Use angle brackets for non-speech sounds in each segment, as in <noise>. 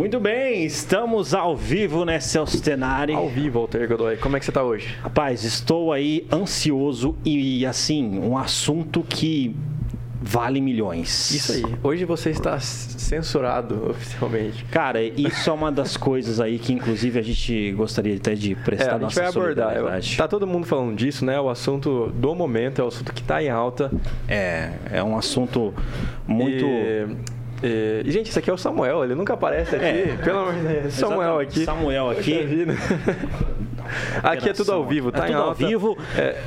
Muito bem, estamos ao vivo, né, Celso Tenari? Ao vivo, Walter Godoy. Como é que você está hoje? Rapaz, estou aí ansioso e, assim, um assunto que vale milhões. Isso aí. Hoje você está censurado <laughs> oficialmente. Cara, isso é uma das coisas aí que, inclusive, a gente gostaria até de prestar é, a gente vai abordar. Tá todo mundo falando disso, né? O assunto do momento é o assunto que está em alta. É, é um assunto muito. E... E, gente, isso aqui é o Samuel, ele nunca aparece aqui. É, pelo amor de Deus. Samuel aqui. Samuel aqui. <laughs> aqui é tudo ao vivo, tá é tudo ao vivo. É,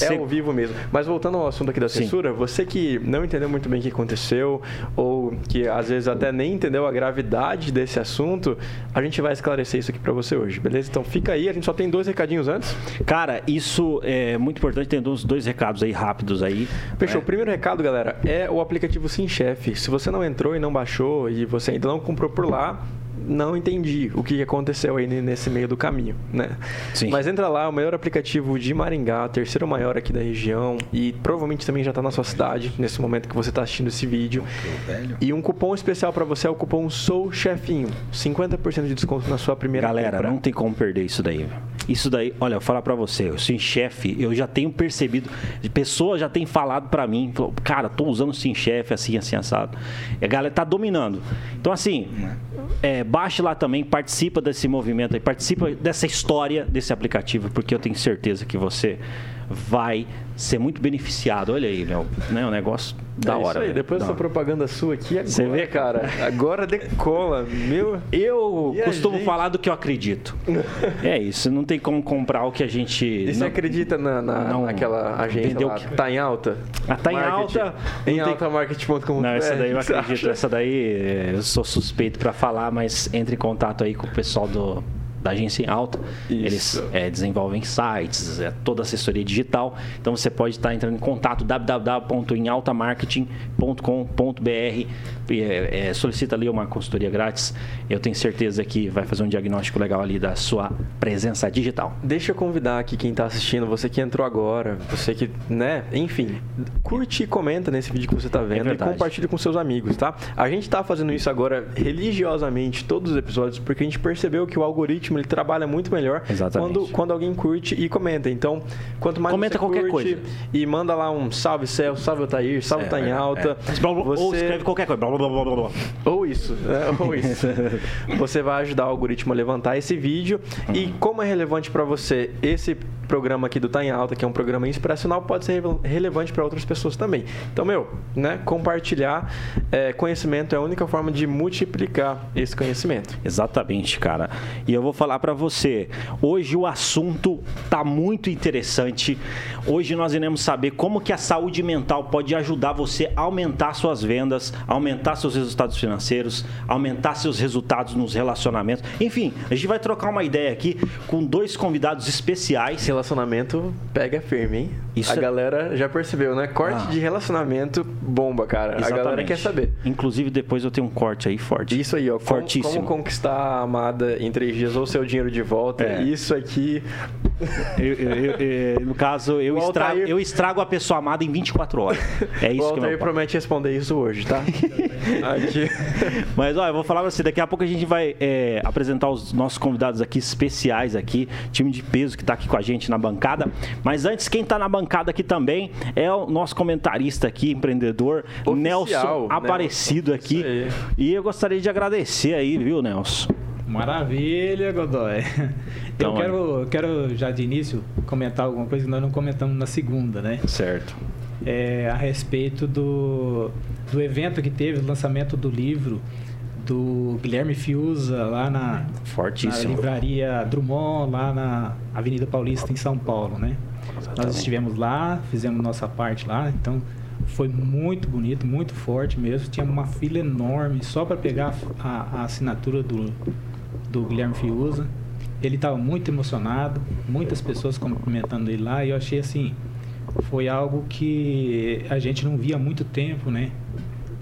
é ao vivo mesmo. Mas voltando ao assunto aqui da censura, Sim. você que não entendeu muito bem o que aconteceu, ou que às vezes até nem entendeu a gravidade desse assunto, a gente vai esclarecer isso aqui para você hoje, beleza? Então fica aí, a gente só tem dois recadinhos antes. Cara, isso é muito importante, tem dois, dois recados aí rápidos aí. Fechou. O primeiro recado, galera, é o aplicativo SimChef. Se você não entrou e não baixou e você ainda não comprou por lá, não entendi o que aconteceu aí nesse meio do caminho, né? Sim. Mas entra lá, o melhor aplicativo de Maringá, terceiro maior aqui da região e provavelmente também já está na sua cidade nesse momento que você está assistindo esse vídeo. E um cupom especial para você é o cupom Sou Chefinho, 50% de desconto na sua primeira Galera, compra. não tem como perder isso daí. Isso daí, olha, eu vou falar para você, eu sou chefe, eu já tenho percebido, pessoas já têm falado para mim, falou, cara, tô usando o Sim Chef assim, assim, assado. E a galera tá dominando. Então, assim, é, baixe lá também, participa desse movimento aí, participa dessa história desse aplicativo, porque eu tenho certeza que você vai ser muito beneficiado. Olha aí, Léo, né? Um negócio da é hora. Isso aí, depois dessa propaganda sua aqui, agora, Você vê, cara, agora decola. Meu, eu costumo gente? falar do que eu acredito. <laughs> é isso, não tem como comprar o que a gente. E não, você acredita na, na, não, naquela agência lá, que tá em alta? Ah, tá em alta. Em tem... marketing.com. Não, essa daí eu <laughs> acredito. Essa daí eu sou suspeito para falar, mas entre em contato aí com o pessoal do da agência em alta. Isso. Eles é, desenvolvem sites, é, toda assessoria digital. Então você pode estar entrando em contato www.emaltamarketing.com.br é, é, solicita ali uma consultoria grátis. Eu tenho certeza que vai fazer um diagnóstico legal ali da sua presença digital. Deixa eu convidar aqui quem está assistindo, você que entrou agora, você que, né, enfim, curte e comenta nesse vídeo que você está vendo é e compartilha com seus amigos, tá? A gente está fazendo isso agora religiosamente todos os episódios porque a gente percebeu que o algoritmo algoritmo ele trabalha muito melhor quando, quando alguém curte e comenta. Então, quanto mais comenta qualquer coisa. e manda lá um salve Celso, salve Otair, salve é, tá em alta. É. Você... Ou escreve qualquer coisa. Ou isso, né? <laughs> ou isso. você vai ajudar o algoritmo a levantar esse vídeo uhum. e como é relevante para você esse programa aqui do Tá em Alta, que é um programa inspiracional, pode ser relevante para outras pessoas também. Então, meu, né, compartilhar é, conhecimento é a única forma de multiplicar esse conhecimento. Exatamente, cara. E eu vou falar para você, hoje o assunto tá muito interessante. Hoje nós iremos saber como que a saúde mental pode ajudar você a aumentar suas vendas, aumentar seus resultados financeiros, aumentar seus resultados nos relacionamentos. Enfim, a gente vai trocar uma ideia aqui com dois convidados especiais relacionamento pega firme, hein? Isso a é... galera já percebeu, né? Corte ah. de relacionamento bomba, cara. Exatamente. A galera quer saber. Inclusive, depois eu tenho um corte aí forte. Isso aí, ó. Fortíssimo. Como, como conquistar a amada em três dias ou seu dinheiro de volta. É. Isso aqui. Eu, eu, eu, no caso, eu estrago, eu estrago a pessoa amada em 24 horas. É isso o que eu promete responder isso hoje, tá? <laughs> aqui. Mas, ó, eu vou falar pra você, daqui a pouco a gente vai é, apresentar os nossos convidados aqui, especiais aqui, time de peso que tá aqui com a gente na bancada. Mas antes, quem está na bancada aqui também é o nosso comentarista aqui, empreendedor, Oficial, Nelson Aparecido aqui. E eu gostaria de agradecer aí, viu, Nelson? Maravilha, Godoy. Então, eu quero, quero já de início comentar alguma coisa que nós não comentamos na segunda, né? Certo. É, a respeito do, do evento que teve, o lançamento do livro do Guilherme Fiuza lá na, na livraria Drummond, lá na Avenida Paulista, em São Paulo, né? Exatamente. Nós estivemos lá, fizemos nossa parte lá, então foi muito bonito, muito forte mesmo. Tinha uma fila enorme só para pegar a, a, assinatura do, do Guilherme Fiuza. Ele estava muito emocionado, muitas pessoas cumprimentando ele lá, e eu achei assim, foi algo que a gente não via há muito tempo, né?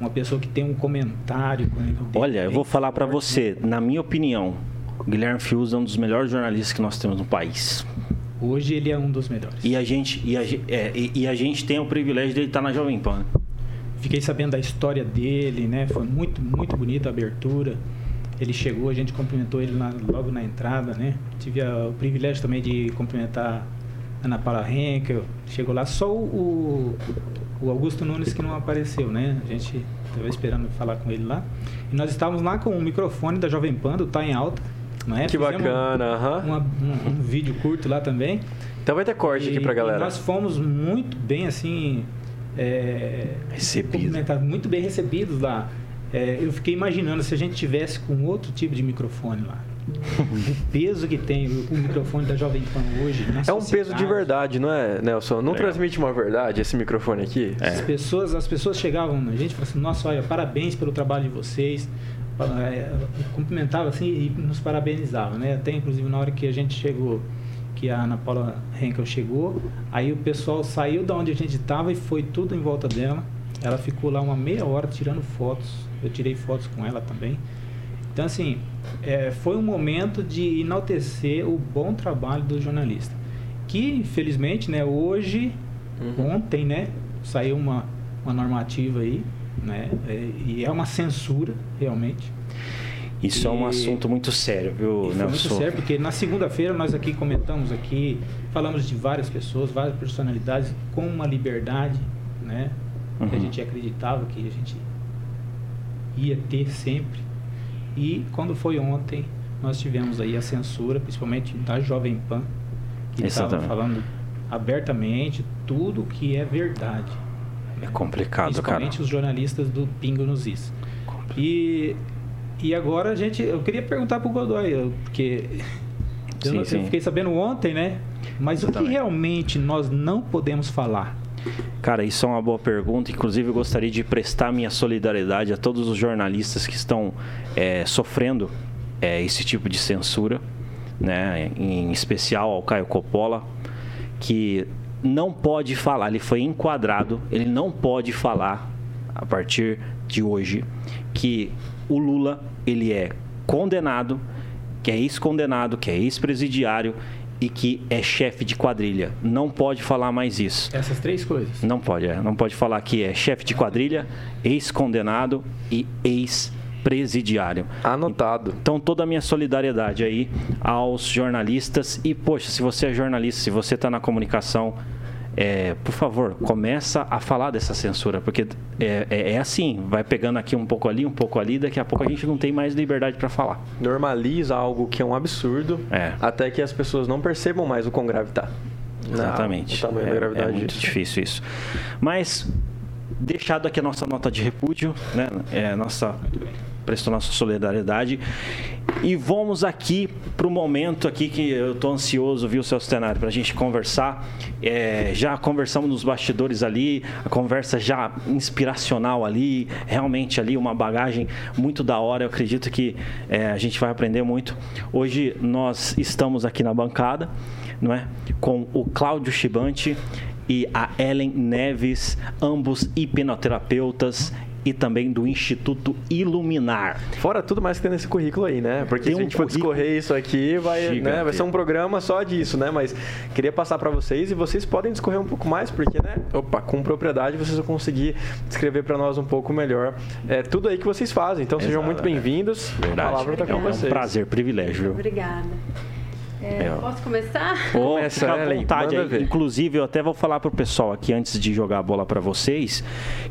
uma pessoa que tem um comentário. Olha, eu vou falar para você, na minha opinião, Guilherme Fius é um dos melhores jornalistas que nós temos no país. Hoje ele é um dos melhores. E a gente, e a, é, e, e a gente tem o privilégio dele estar na Jovem Pan. Né? Fiquei sabendo da história dele, né? Foi muito, muito bonita a abertura. Ele chegou, a gente cumprimentou ele na, logo na entrada, né? Tive a, o privilégio também de cumprimentar a Ana Paula Henkel. Chegou lá só o, o Augusto Nunes que não apareceu, né? A gente estava esperando falar com ele lá. E nós estávamos lá com o microfone da Jovem Pan, do Tá em Alta. Não é? Que Fizemos bacana, um, um, um, vídeo curto lá também. Então vai ter corte e, aqui pra galera. nós fomos muito bem assim. É, recebidos. Muito bem recebidos lá. É, eu fiquei imaginando se a gente tivesse com outro tipo de microfone lá. o peso que tem o microfone da Jovem Pan hoje. é um peso de verdade, não é, Nelson? Não é. transmite uma verdade esse microfone aqui? É. As, pessoas, as pessoas chegavam na gente e falavam assim: nossa, olha, parabéns pelo trabalho de vocês. É, cumprimentava assim e nos parabenizava, né? Até inclusive na hora que a gente chegou, que a Ana Paula Henkel chegou, aí o pessoal saiu da onde a gente estava e foi tudo em volta dela. Ela ficou lá uma meia hora tirando fotos. Eu tirei fotos com ela também. Então, assim, é, foi um momento de enaltecer o bom trabalho do jornalista. Que, infelizmente, né, hoje, uhum. ontem, né, saiu uma, uma normativa aí, né, é, e é uma censura, realmente. Isso e, é um assunto muito sério, viu, Nelson? Muito sério, porque na segunda-feira nós aqui comentamos aqui, falamos de várias pessoas, várias personalidades com uma liberdade, né? Uhum. Que a gente acreditava que a gente ia ter sempre. E quando foi ontem, nós tivemos aí a censura, principalmente da Jovem Pan, que estava falando abertamente tudo que é verdade. É complicado, principalmente cara. os jornalistas do Pingo nos Is. E, e agora a gente, eu queria perguntar para o Godoy, porque sim, eu, sim. eu, fiquei sabendo ontem, né? Mas Exatamente. o que realmente nós não podemos falar? Cara, isso é uma boa pergunta. Inclusive, eu gostaria de prestar minha solidariedade a todos os jornalistas que estão é, sofrendo é, esse tipo de censura, né? em especial ao Caio Coppola, que não pode falar, ele foi enquadrado, ele não pode falar a partir de hoje que o Lula ele é condenado, que é ex-condenado, que é ex-presidiário e que é chefe de quadrilha. Não pode falar mais isso. Essas três coisas? Não pode, é. Não pode falar que é chefe de quadrilha, ex-condenado e ex-presidiário. Anotado. Então, toda a minha solidariedade aí aos jornalistas. E, poxa, se você é jornalista, se você está na comunicação, é, por favor, começa a falar dessa censura, porque é, é, é, assim, vai pegando aqui um pouco ali, um pouco ali, daqui a pouco a gente não tem mais liberdade para falar. Normaliza algo que é um absurdo, é. até que as pessoas não percebam mais o quão grave está. Exatamente. Não, é, é, muito difícil isso. Mas, deixado aqui a nossa nota de repúdio, né? É, nossa prestou nossa solidariedade. E vamos aqui para o momento aqui que eu estou ansioso, viu, seu cenário, para a gente conversar. É, já conversamos nos bastidores ali, a conversa já inspiracional ali, realmente ali uma bagagem muito da hora. Eu acredito que é, a gente vai aprender muito. Hoje nós estamos aqui na bancada, não é, com o Cláudio Chibante e a Ellen Neves, ambos hipnoterapeutas e também do Instituto Iluminar. Fora tudo mais que tem nesse currículo aí, né? Porque tem se a gente for discorrer isso aqui, vai, né, vai ser um programa só disso, né? Mas queria passar para vocês e vocês podem discorrer um pouco mais, porque, né? Opa, com propriedade vocês vão conseguir descrever para nós um pouco melhor é, tudo aí que vocês fazem. Então Exato, sejam muito bem-vindos. Verdade. A palavra tá com é um prazer, privilégio. Obrigada. É, posso começar? Começa, fica à vontade aí. Inclusive, eu até vou falar para o pessoal aqui, antes de jogar a bola para vocês,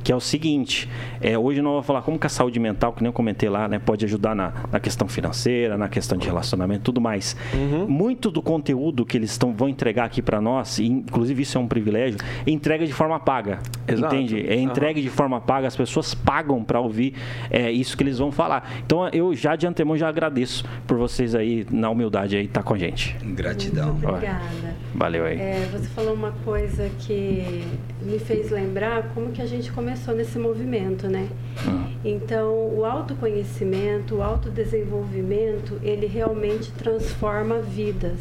que é o seguinte, é, hoje nós vamos falar como que a saúde mental, que nem eu comentei lá, né, pode ajudar na, na questão financeira, na questão de relacionamento tudo mais. Uhum. Muito do conteúdo que eles tão, vão entregar aqui para nós, e inclusive isso é um privilégio, é entrega de forma paga. Exato. Entende? É entregue uhum. de forma paga, as pessoas pagam para ouvir é, isso que eles vão falar. Então, eu já de antemão já agradeço por vocês aí, na humildade aí, estar tá com a gente gente. Gratidão. Muito obrigada. Valeu aí. É, você falou uma coisa que me fez lembrar como que a gente começou nesse movimento, né? Hum. Então, o autoconhecimento, o autodesenvolvimento, ele realmente transforma vidas.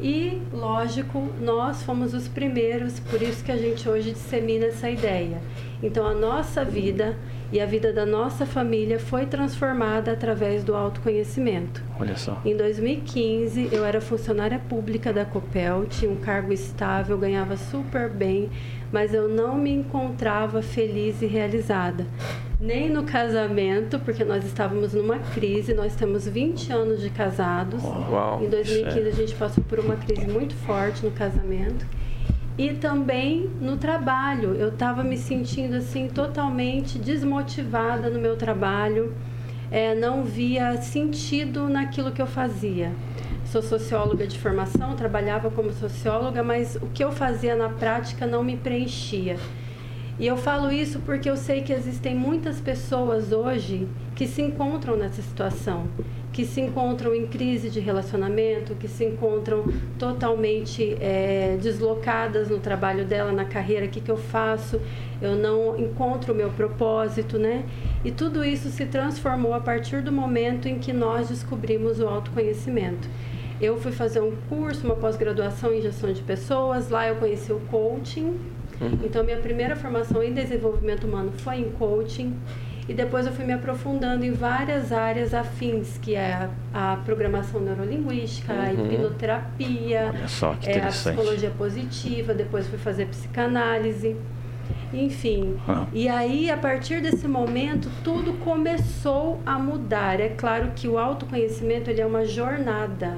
E, lógico, nós fomos os primeiros, por isso que a gente hoje dissemina essa ideia. Então, a nossa vida e a vida da nossa família foi transformada através do autoconhecimento. Olha só. Em 2015, eu era funcionária pública da Copel, tinha um cargo estável, ganhava super bem, mas eu não me encontrava feliz e realizada. nem no casamento, porque nós estávamos numa crise, nós temos 20 anos de casados. Uau, em 2015 a gente passou por uma crise muito forte no casamento. E também no trabalho, eu estava me sentindo assim totalmente desmotivada no meu trabalho, é, não via sentido naquilo que eu fazia. Sou socióloga de formação, trabalhava como socióloga, mas o que eu fazia na prática não me preenchia. E eu falo isso porque eu sei que existem muitas pessoas hoje que se encontram nessa situação, que se encontram em crise de relacionamento, que se encontram totalmente é, deslocadas no trabalho dela, na carreira, o que, que eu faço, eu não encontro o meu propósito, né? E tudo isso se transformou a partir do momento em que nós descobrimos o autoconhecimento. Eu fui fazer um curso, uma pós-graduação em gestão de pessoas, lá eu conheci o coaching, Uhum. Então, minha primeira formação em desenvolvimento humano foi em coaching. E depois eu fui me aprofundando em várias áreas afins, que é a, a programação neurolinguística, uhum. a hipnoterapia, é, a psicologia positiva, depois fui fazer psicanálise, enfim. Ah. E aí, a partir desse momento, tudo começou a mudar. É claro que o autoconhecimento ele é uma jornada.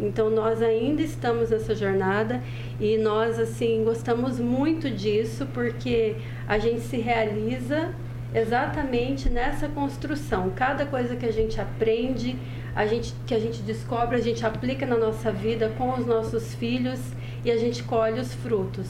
Então nós ainda estamos nessa jornada e nós assim gostamos muito disso porque a gente se realiza exatamente nessa construção. Cada coisa que a gente aprende, a gente que a gente descobre, a gente aplica na nossa vida com os nossos filhos e a gente colhe os frutos.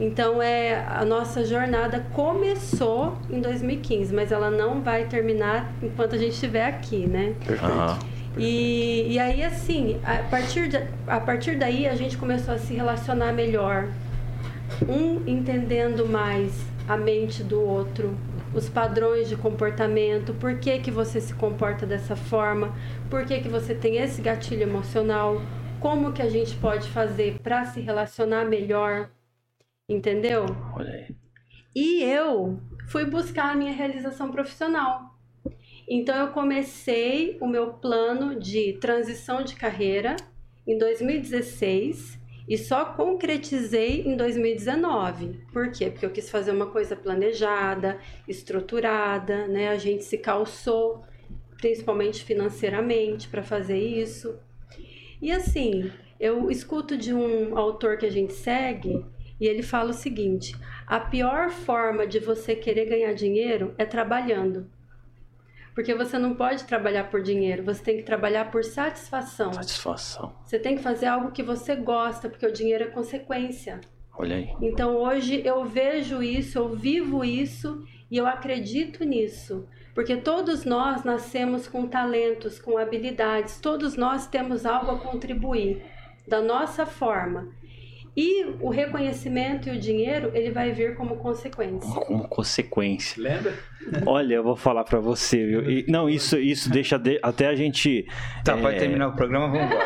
Então é a nossa jornada começou em 2015, mas ela não vai terminar enquanto a gente estiver aqui, né? Perfeito. Uhum. E, e aí, assim, a partir, de, a partir daí a gente começou a se relacionar melhor. Um entendendo mais a mente do outro, os padrões de comportamento, por que, que você se comporta dessa forma, por que, que você tem esse gatilho emocional, como que a gente pode fazer para se relacionar melhor, entendeu? Olha aí. E eu fui buscar a minha realização profissional. Então eu comecei o meu plano de transição de carreira em 2016 e só concretizei em 2019. Por quê? Porque eu quis fazer uma coisa planejada, estruturada, né? A gente se calçou, principalmente financeiramente, para fazer isso. E assim, eu escuto de um autor que a gente segue e ele fala o seguinte: a pior forma de você querer ganhar dinheiro é trabalhando. Porque você não pode trabalhar por dinheiro, você tem que trabalhar por satisfação. Satisfação. Você tem que fazer algo que você gosta, porque o dinheiro é consequência. Olha aí. Então hoje eu vejo isso, eu vivo isso e eu acredito nisso. Porque todos nós nascemos com talentos, com habilidades, todos nós temos algo a contribuir da nossa forma. E o reconhecimento e o dinheiro, ele vai vir como consequência. Como consequência. Lembra? Olha, eu vou falar para você, viu? E, não, isso, isso deixa de, até a gente. Tá, é... pode terminar o programa, vamos embora.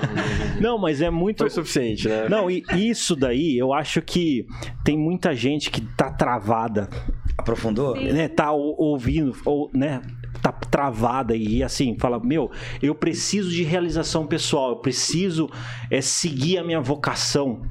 <laughs> não, mas é muito. Foi suficiente, né? Não, e isso daí, eu acho que tem muita gente que tá travada. Aprofundou? Sim. Né, tá ouvindo, ou, né? Tá travada e assim, fala, meu, eu preciso de realização pessoal, eu preciso é, seguir a minha vocação.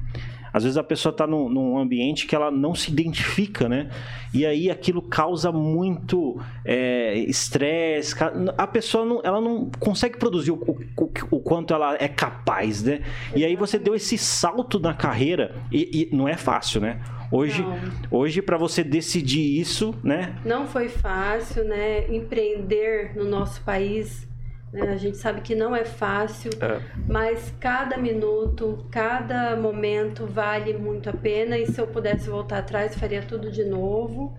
Às vezes a pessoa está num, num, ambiente que ela não se identifica, né? E aí aquilo causa muito é, estresse. a pessoa não, ela não consegue produzir o, o, o, quanto ela é capaz, né? E aí você deu esse salto na carreira e, e não é fácil, né? Hoje, hoje para você decidir isso, né? Não foi fácil, né? Empreender no nosso país, né? a gente sabe que não é fácil, é. mas cada minuto, cada momento vale muito a pena. E se eu pudesse voltar atrás, faria tudo de novo.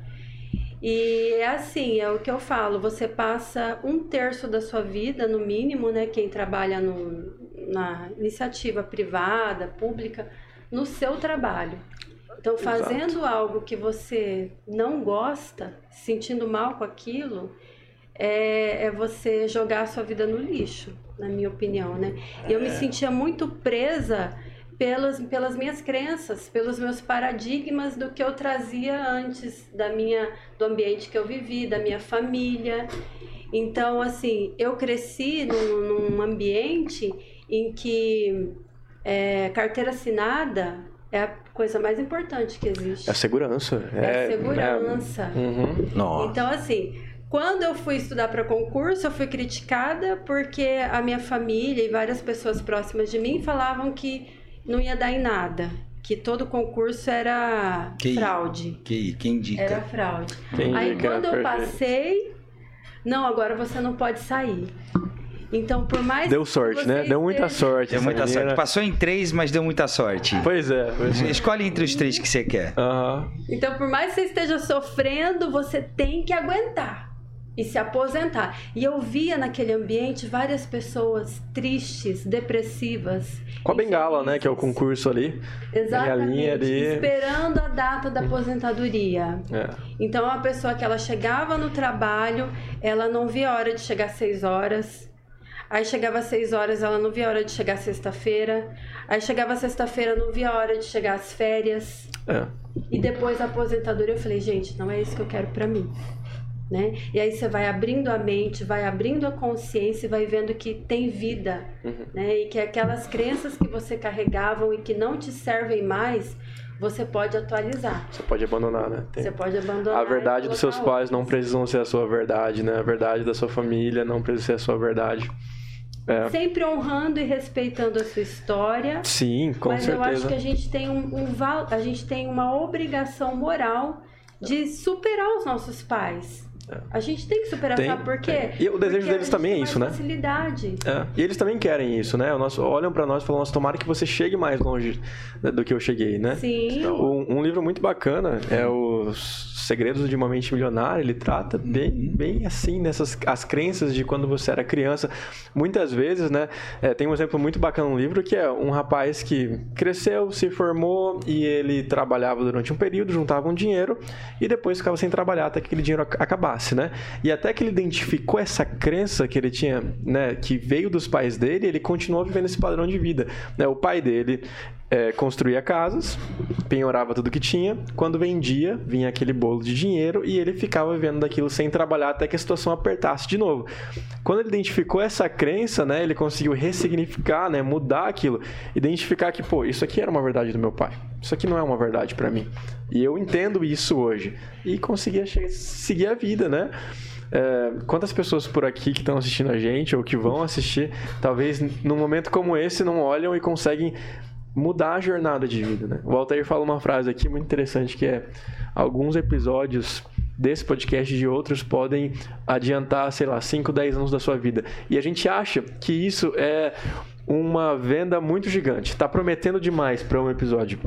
E é assim, é o que eu falo, você passa um terço da sua vida, no mínimo, né? Quem trabalha no, na iniciativa privada, pública, no seu trabalho. Então, fazendo Exato. algo que você não gosta, sentindo mal com aquilo, é, é, você jogar a sua vida no lixo, na minha opinião, né? E eu me é. sentia muito presa pelas, pelas minhas crenças, pelos meus paradigmas do que eu trazia antes da minha, do ambiente que eu vivi, da minha família. Então, assim, eu cresci num, num ambiente em que é, carteira assinada é a coisa mais importante que existe. É a segurança. É, é a segurança. É... Uhum. Então, assim, quando eu fui estudar para concurso, eu fui criticada porque a minha família e várias pessoas próximas de mim falavam que não ia dar em nada. Que todo concurso era que, fraude. Que, quem indica? Era fraude. Quem Aí indica, quando eu perfeito. passei, não, agora você não pode sair. Então, por mais Deu sorte, né? Deu muita esteja... sorte. Deu muita menina. sorte. Passou em três, mas deu muita sorte. Pois é. Pois é. Escolhe entre os três que você quer. Aham. Então, por mais que você esteja sofrendo, você tem que aguentar e se aposentar. E eu via naquele ambiente várias pessoas tristes, depressivas. Com a bengala, né? Que é o concurso ali. Exatamente. linha ali. Esperando a data da aposentadoria. É. Então, uma pessoa que ela chegava no trabalho, ela não via a hora de chegar às seis horas. Aí chegava às seis horas, ela não via a hora de chegar sexta-feira. Aí chegava sexta-feira, não via a hora de chegar às férias. É. E depois a aposentadoria, eu falei, gente, não é isso que eu quero pra mim. Né? E aí você vai abrindo a mente, vai abrindo a consciência e vai vendo que tem vida, né? E que aquelas crenças que você carregavam e que não te servem mais, você pode atualizar. Você pode abandonar, né? Tem- Você pode abandonar. A verdade dos seus pais não outras. precisam ser a sua verdade, né? A verdade da sua família não precisa ser a sua verdade. É. Sempre honrando e respeitando a sua história. Sim, com mas eu acho certeza. que a gente tem um, um a gente tem uma obrigação moral de superar os nossos pais. A gente tem que superar, Tem, sabe por quê? tem. E o desejo Porque deles também é isso, né? Facilidade. É, E eles também querem isso, né? O nosso, olham pra nós e falam, nossa, tomara que você chegue mais longe do que eu cheguei, né? Sim. Um, um livro muito bacana é Os Segredos de uma Mente Milionária. Ele trata bem, bem assim nessas as crenças de quando você era criança. Muitas vezes, né? é, tem um exemplo muito bacana no livro que é um rapaz que cresceu, se formou e ele trabalhava durante um período, juntava um dinheiro e depois ficava sem trabalhar até que aquele dinheiro ac- acabasse, né? E até que ele identificou essa crença que ele tinha, né? Que veio dos pais dele, ele continuou vivendo esse padrão de vida. Né? O pai dele é, construía casas, penhorava tudo que tinha. Quando vendia, vinha aquele bolo de dinheiro e ele ficava vivendo daquilo sem trabalhar até que a situação apertasse de novo. Quando ele identificou essa crença, né, ele conseguiu ressignificar, né, mudar aquilo, identificar que, pô, isso aqui era uma verdade do meu pai. Isso aqui não é uma verdade pra mim. E eu entendo isso hoje e conseguia seguir a vida, né? É, quantas pessoas por aqui que estão assistindo a gente ou que vão assistir, talvez num momento como esse não olham e conseguem mudar a jornada de vida, né? O Altair fala uma frase aqui muito interessante que é alguns episódios desse podcast e de outros podem adiantar, sei lá, 5, 10 anos da sua vida. E a gente acha que isso é uma venda muito gigante. Tá prometendo demais para um episódio.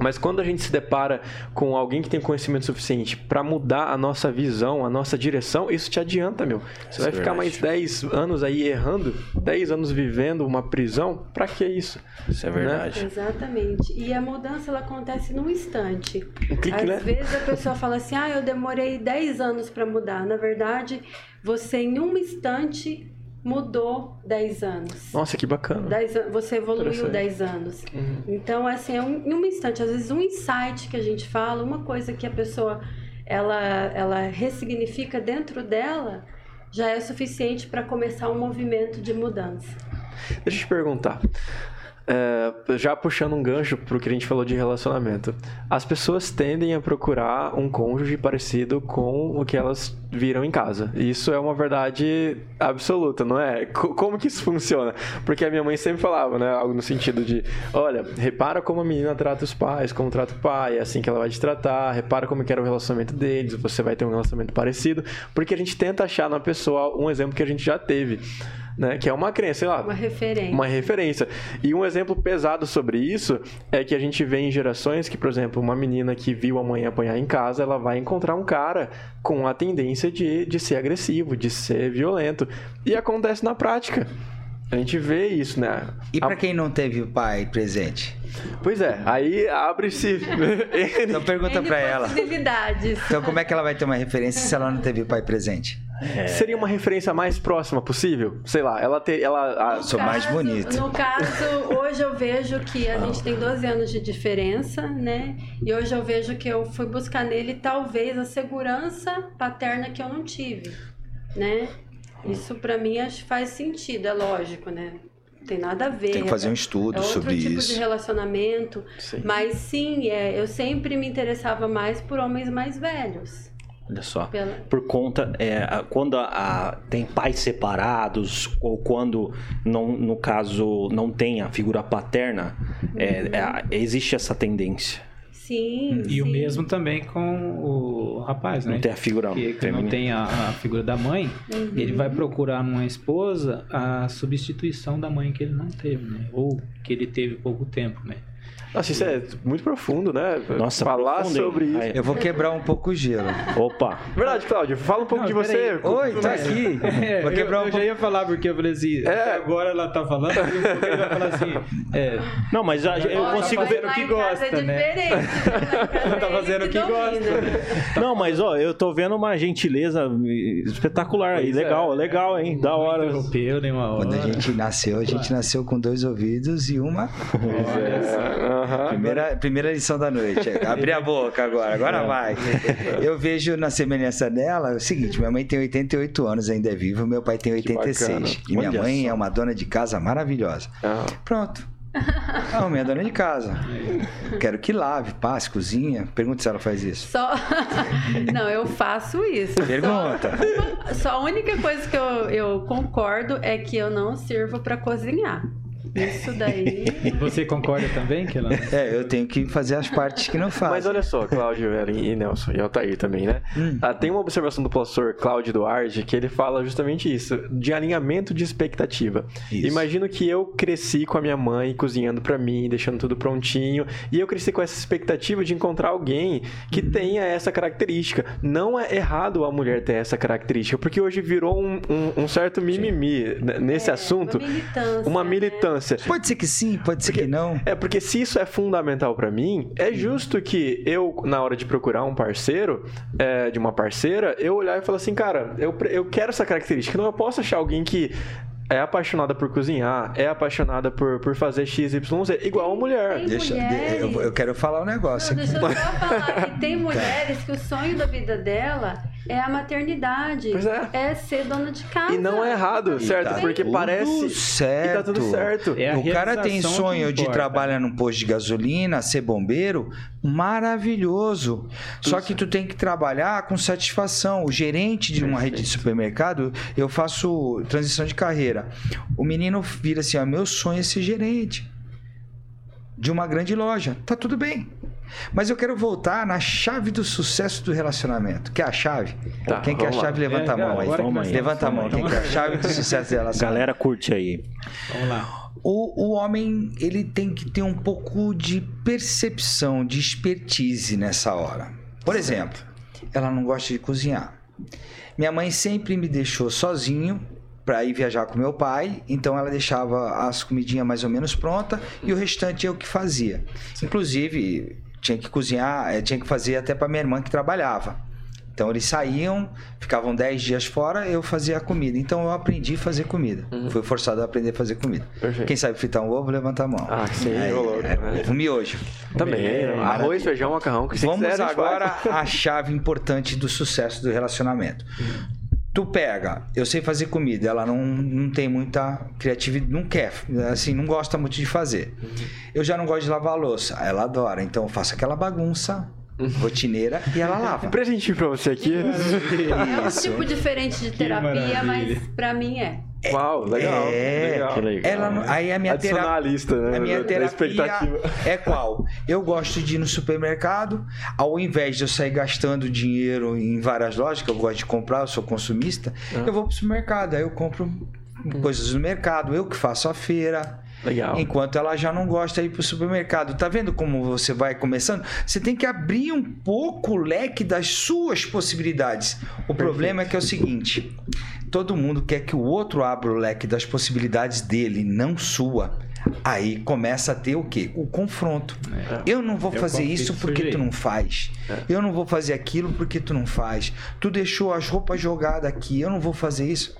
Mas quando a gente se depara com alguém que tem conhecimento suficiente para mudar a nossa visão, a nossa direção, isso te adianta, meu. Você vai é ficar verdade. mais 10 anos aí errando, 10 anos vivendo uma prisão, pra que isso? Isso é verdade. Exatamente. E a mudança ela acontece num instante. Um clique, Às né? vezes a pessoa fala assim: "Ah, eu demorei 10 anos para mudar". Na verdade, você em um instante mudou 10 anos. Nossa, que bacana. 10 an- você evoluiu Interessante. 10 anos. Então, assim, é um, em um instante, às vezes um insight que a gente fala, uma coisa que a pessoa ela, ela ressignifica dentro dela, já é suficiente para começar um movimento de mudança. Deixa eu te perguntar. É, já puxando um gancho pro que a gente falou de relacionamento. As pessoas tendem a procurar um cônjuge parecido com o que elas viram em casa. Isso é uma verdade absoluta, não é? Co- Como que isso funciona? Porque a minha mãe sempre falava, né? Algo no sentido de: olha, repara como a menina trata os pais, como trata o pai, é assim que ela vai te tratar, repara como que era o relacionamento deles, você vai ter um relacionamento parecido. Porque a gente tenta achar na pessoa um exemplo que a gente já teve. Né? Que é uma crença, sei lá, Uma referência. uma referência. E um exemplo pesado sobre isso é que a gente vê em gerações que, por exemplo, uma menina que viu a mãe apanhar em casa, ela vai encontrar um cara com a tendência de, de ser agressivo, de ser violento. E acontece na prática. A gente vê isso, né? E pra A- quem não teve o pai presente? Pois é, aí abre-se. <laughs> Então pergunta N pra ela. Então como é que ela vai ter uma referência se ela não teve o pai presente? Seria uma referência mais próxima possível? Sei lá, ela ter. Ela, a- Sou mais caso- bonito. No caso, hoje eu vejo que a gente tem 12 anos de diferença, né? E hoje eu vejo que eu fui buscar nele talvez a segurança paterna que eu não tive, né? Isso pra mim acho que faz sentido, é lógico, né? tem nada a ver. Tem que fazer um estudo é outro sobre tipo isso. de relacionamento. Sim. Mas sim, é, eu sempre me interessava mais por homens mais velhos. Olha só. Pela- Por conta, é, quando a- a- tem pais separados, ou quando, não, no caso, não tem a figura paterna, é, é, a- existe essa tendência. Sim. E o sim. mesmo também com o rapaz, né? Não tem a figura que, que não tem a, a figura da mãe, Uhum. ele vai procurar numa esposa a substituição da mãe que ele não teve, né? Ou que ele teve pouco tempo, né? Nossa, isso é muito profundo, né? Nossa, Falar profundo, hein? sobre isso. Aí. Eu vou quebrar um pouco o gelo. Opa! Verdade, Cláudio, fala um pouco Não, de você. peraí. Oi, tá aqui. <laughs> Vou eu, quebrar um eu já ia falar porque eu falei assim, É. agora ela tá falando, ele vai falar assim, é, Não, mas a- eu Olha, consigo mas ver. o que gosta, é né? casa Tá é fazendo o que gosta. Não, mas ó, eu tô vendo uma gentileza espetacular aí. Pois é. Legal, legal, hein? Da não hora. interrompeu nenhuma hora. Quando a gente nasceu, a gente nasceu com dois ouvidos e uma. É, aham. Primeira, primeira lição da noite. <laughs> É, Abrir a boca agora, agora vai. Eu vejo na semelhança dela o seguinte: minha mãe tem 88 anos, ainda é viva, meu pai tem 86. bacana. E minha Olha mãe só. é uma dona de casa maravilhosa. Ah, Pronto. Não, minha dona de casa. Quero que lave, passe, cozinha. Pergunta se ela faz isso. Só. <laughs> Não, eu faço isso. Pergunta. Só, <laughs> só a única coisa que eu, eu concordo é que eu não sirvo pra cozinhar. Isso <laughs> daí. Você concorda também que ela... É, eu tenho que fazer as partes que não Mas fazem. olha só, Cláudio, e Nelson, e Altair também, né? Hum. Ah, tem uma observação do professor Cláudio Duarte que ele fala justamente isso, de alinhamento de expectativa. Isso. Imagino que eu cresci com a minha mãe cozinhando pra mim, deixando tudo prontinho, e eu cresci com essa expectativa de encontrar alguém que Uhum. tenha essa característica. Não é errado a mulher ter essa característica, porque hoje virou um, um- um certo mimimi né, nesse É, assunto. Uma militância. Uma né? Pode ser que sim, pode ser que não. É, porque se isso é fundamental pra mim, é justo que eu, na hora de procurar um parceiro, é, de uma parceira, eu olhar e falar assim, cara, eu, eu quero essa característica. Não, eu posso achar alguém que é apaixonada por cozinhar, é apaixonada por, por fazer XYZ, igual a mulher. Tem Deixa, mulheres- eu, eu quero falar um negócio Não, deixa eu só <laughs> falar que tem mulheres que o sonho da vida dela é a maternidade. Pois é. ser dona de casa. E não é errado, E certo? tá Porque tudo parece. certo. E tá tudo certo. É o cara tem sonho de trabalhar num posto de gasolina, ser bombeiro, maravilhoso. Só que tu tem que trabalhar com satisfação. O gerente de uma rede de supermercado, eu faço transição de carreira. O menino vira assim: ó, meu sonho é ser gerente de uma grande loja. Tá tudo bem. Mas eu quero voltar na chave do sucesso do relacionamento. Quer a chave? Tá, Quem quer a vamos lá. chave, levanta a É, mão aí. que Vamos aí. Levanta a mão. Quem quer a chave do sucesso do relacionamento? Galera, curte aí. Vamos lá. O, o homem ele tem que ter um pouco de percepção, de expertise nessa hora. Por exemplo, ela não gosta de cozinhar. Minha mãe sempre me deixou sozinho para ir viajar com meu pai, então ela deixava as comidinhas mais ou menos pronta e o restante eu que fazia. Inclusive tinha que cozinhar, eh, tinha que fazer até para minha irmã que trabalhava. Então eles saíam, ficavam 10 dias fora, eu fazia a comida. Então eu aprendi a fazer comida. Fui forçado a aprender a fazer comida. Perfeito. Quem sabe fritar um ovo, levanta a mão. Ah, sim, ô louco, é, né? miojo. Também. É, Arroz, feijão, macarrão, que se Vamos quiser, a agora à chave importante do sucesso do relacionamento. Tu pega, eu sei fazer comida, ela não, não tem muita criatividade, não quer, assim, não gosta muito de fazer. Eu já não gosto de lavar a louça, ela adora, então eu faço aquela bagunça rotineira e ela lava. Um presentinho pra você aqui. É um tipo diferente de terapia, mas pra mim é. Uau, legal. É, legal. que legal. Ela, aí a minha terapia. a lista, né? A minha terapia expectativa. é qual? Eu gosto de ir no supermercado, ao invés de eu sair gastando dinheiro em várias lojas, que eu gosto de comprar, eu sou consumista, Ah. eu vou pro supermercado, aí eu compro coisas no mercado, eu que faço a feira. Legal. Enquanto ela já não gosta de ir pro supermercado. Tá vendo como você vai começando? Você tem que abrir um pouco o leque das suas possibilidades. O problema é que é o seguinte: todo mundo quer que o outro abra o leque das possibilidades dele, não sua. Aí começa a ter o quê? O confronto. Eu não vou É fazer isso porque tu não faz. Eu não vou fazer aquilo porque tu não faz. Tu deixou as roupas jogadas aqui, eu não vou fazer isso.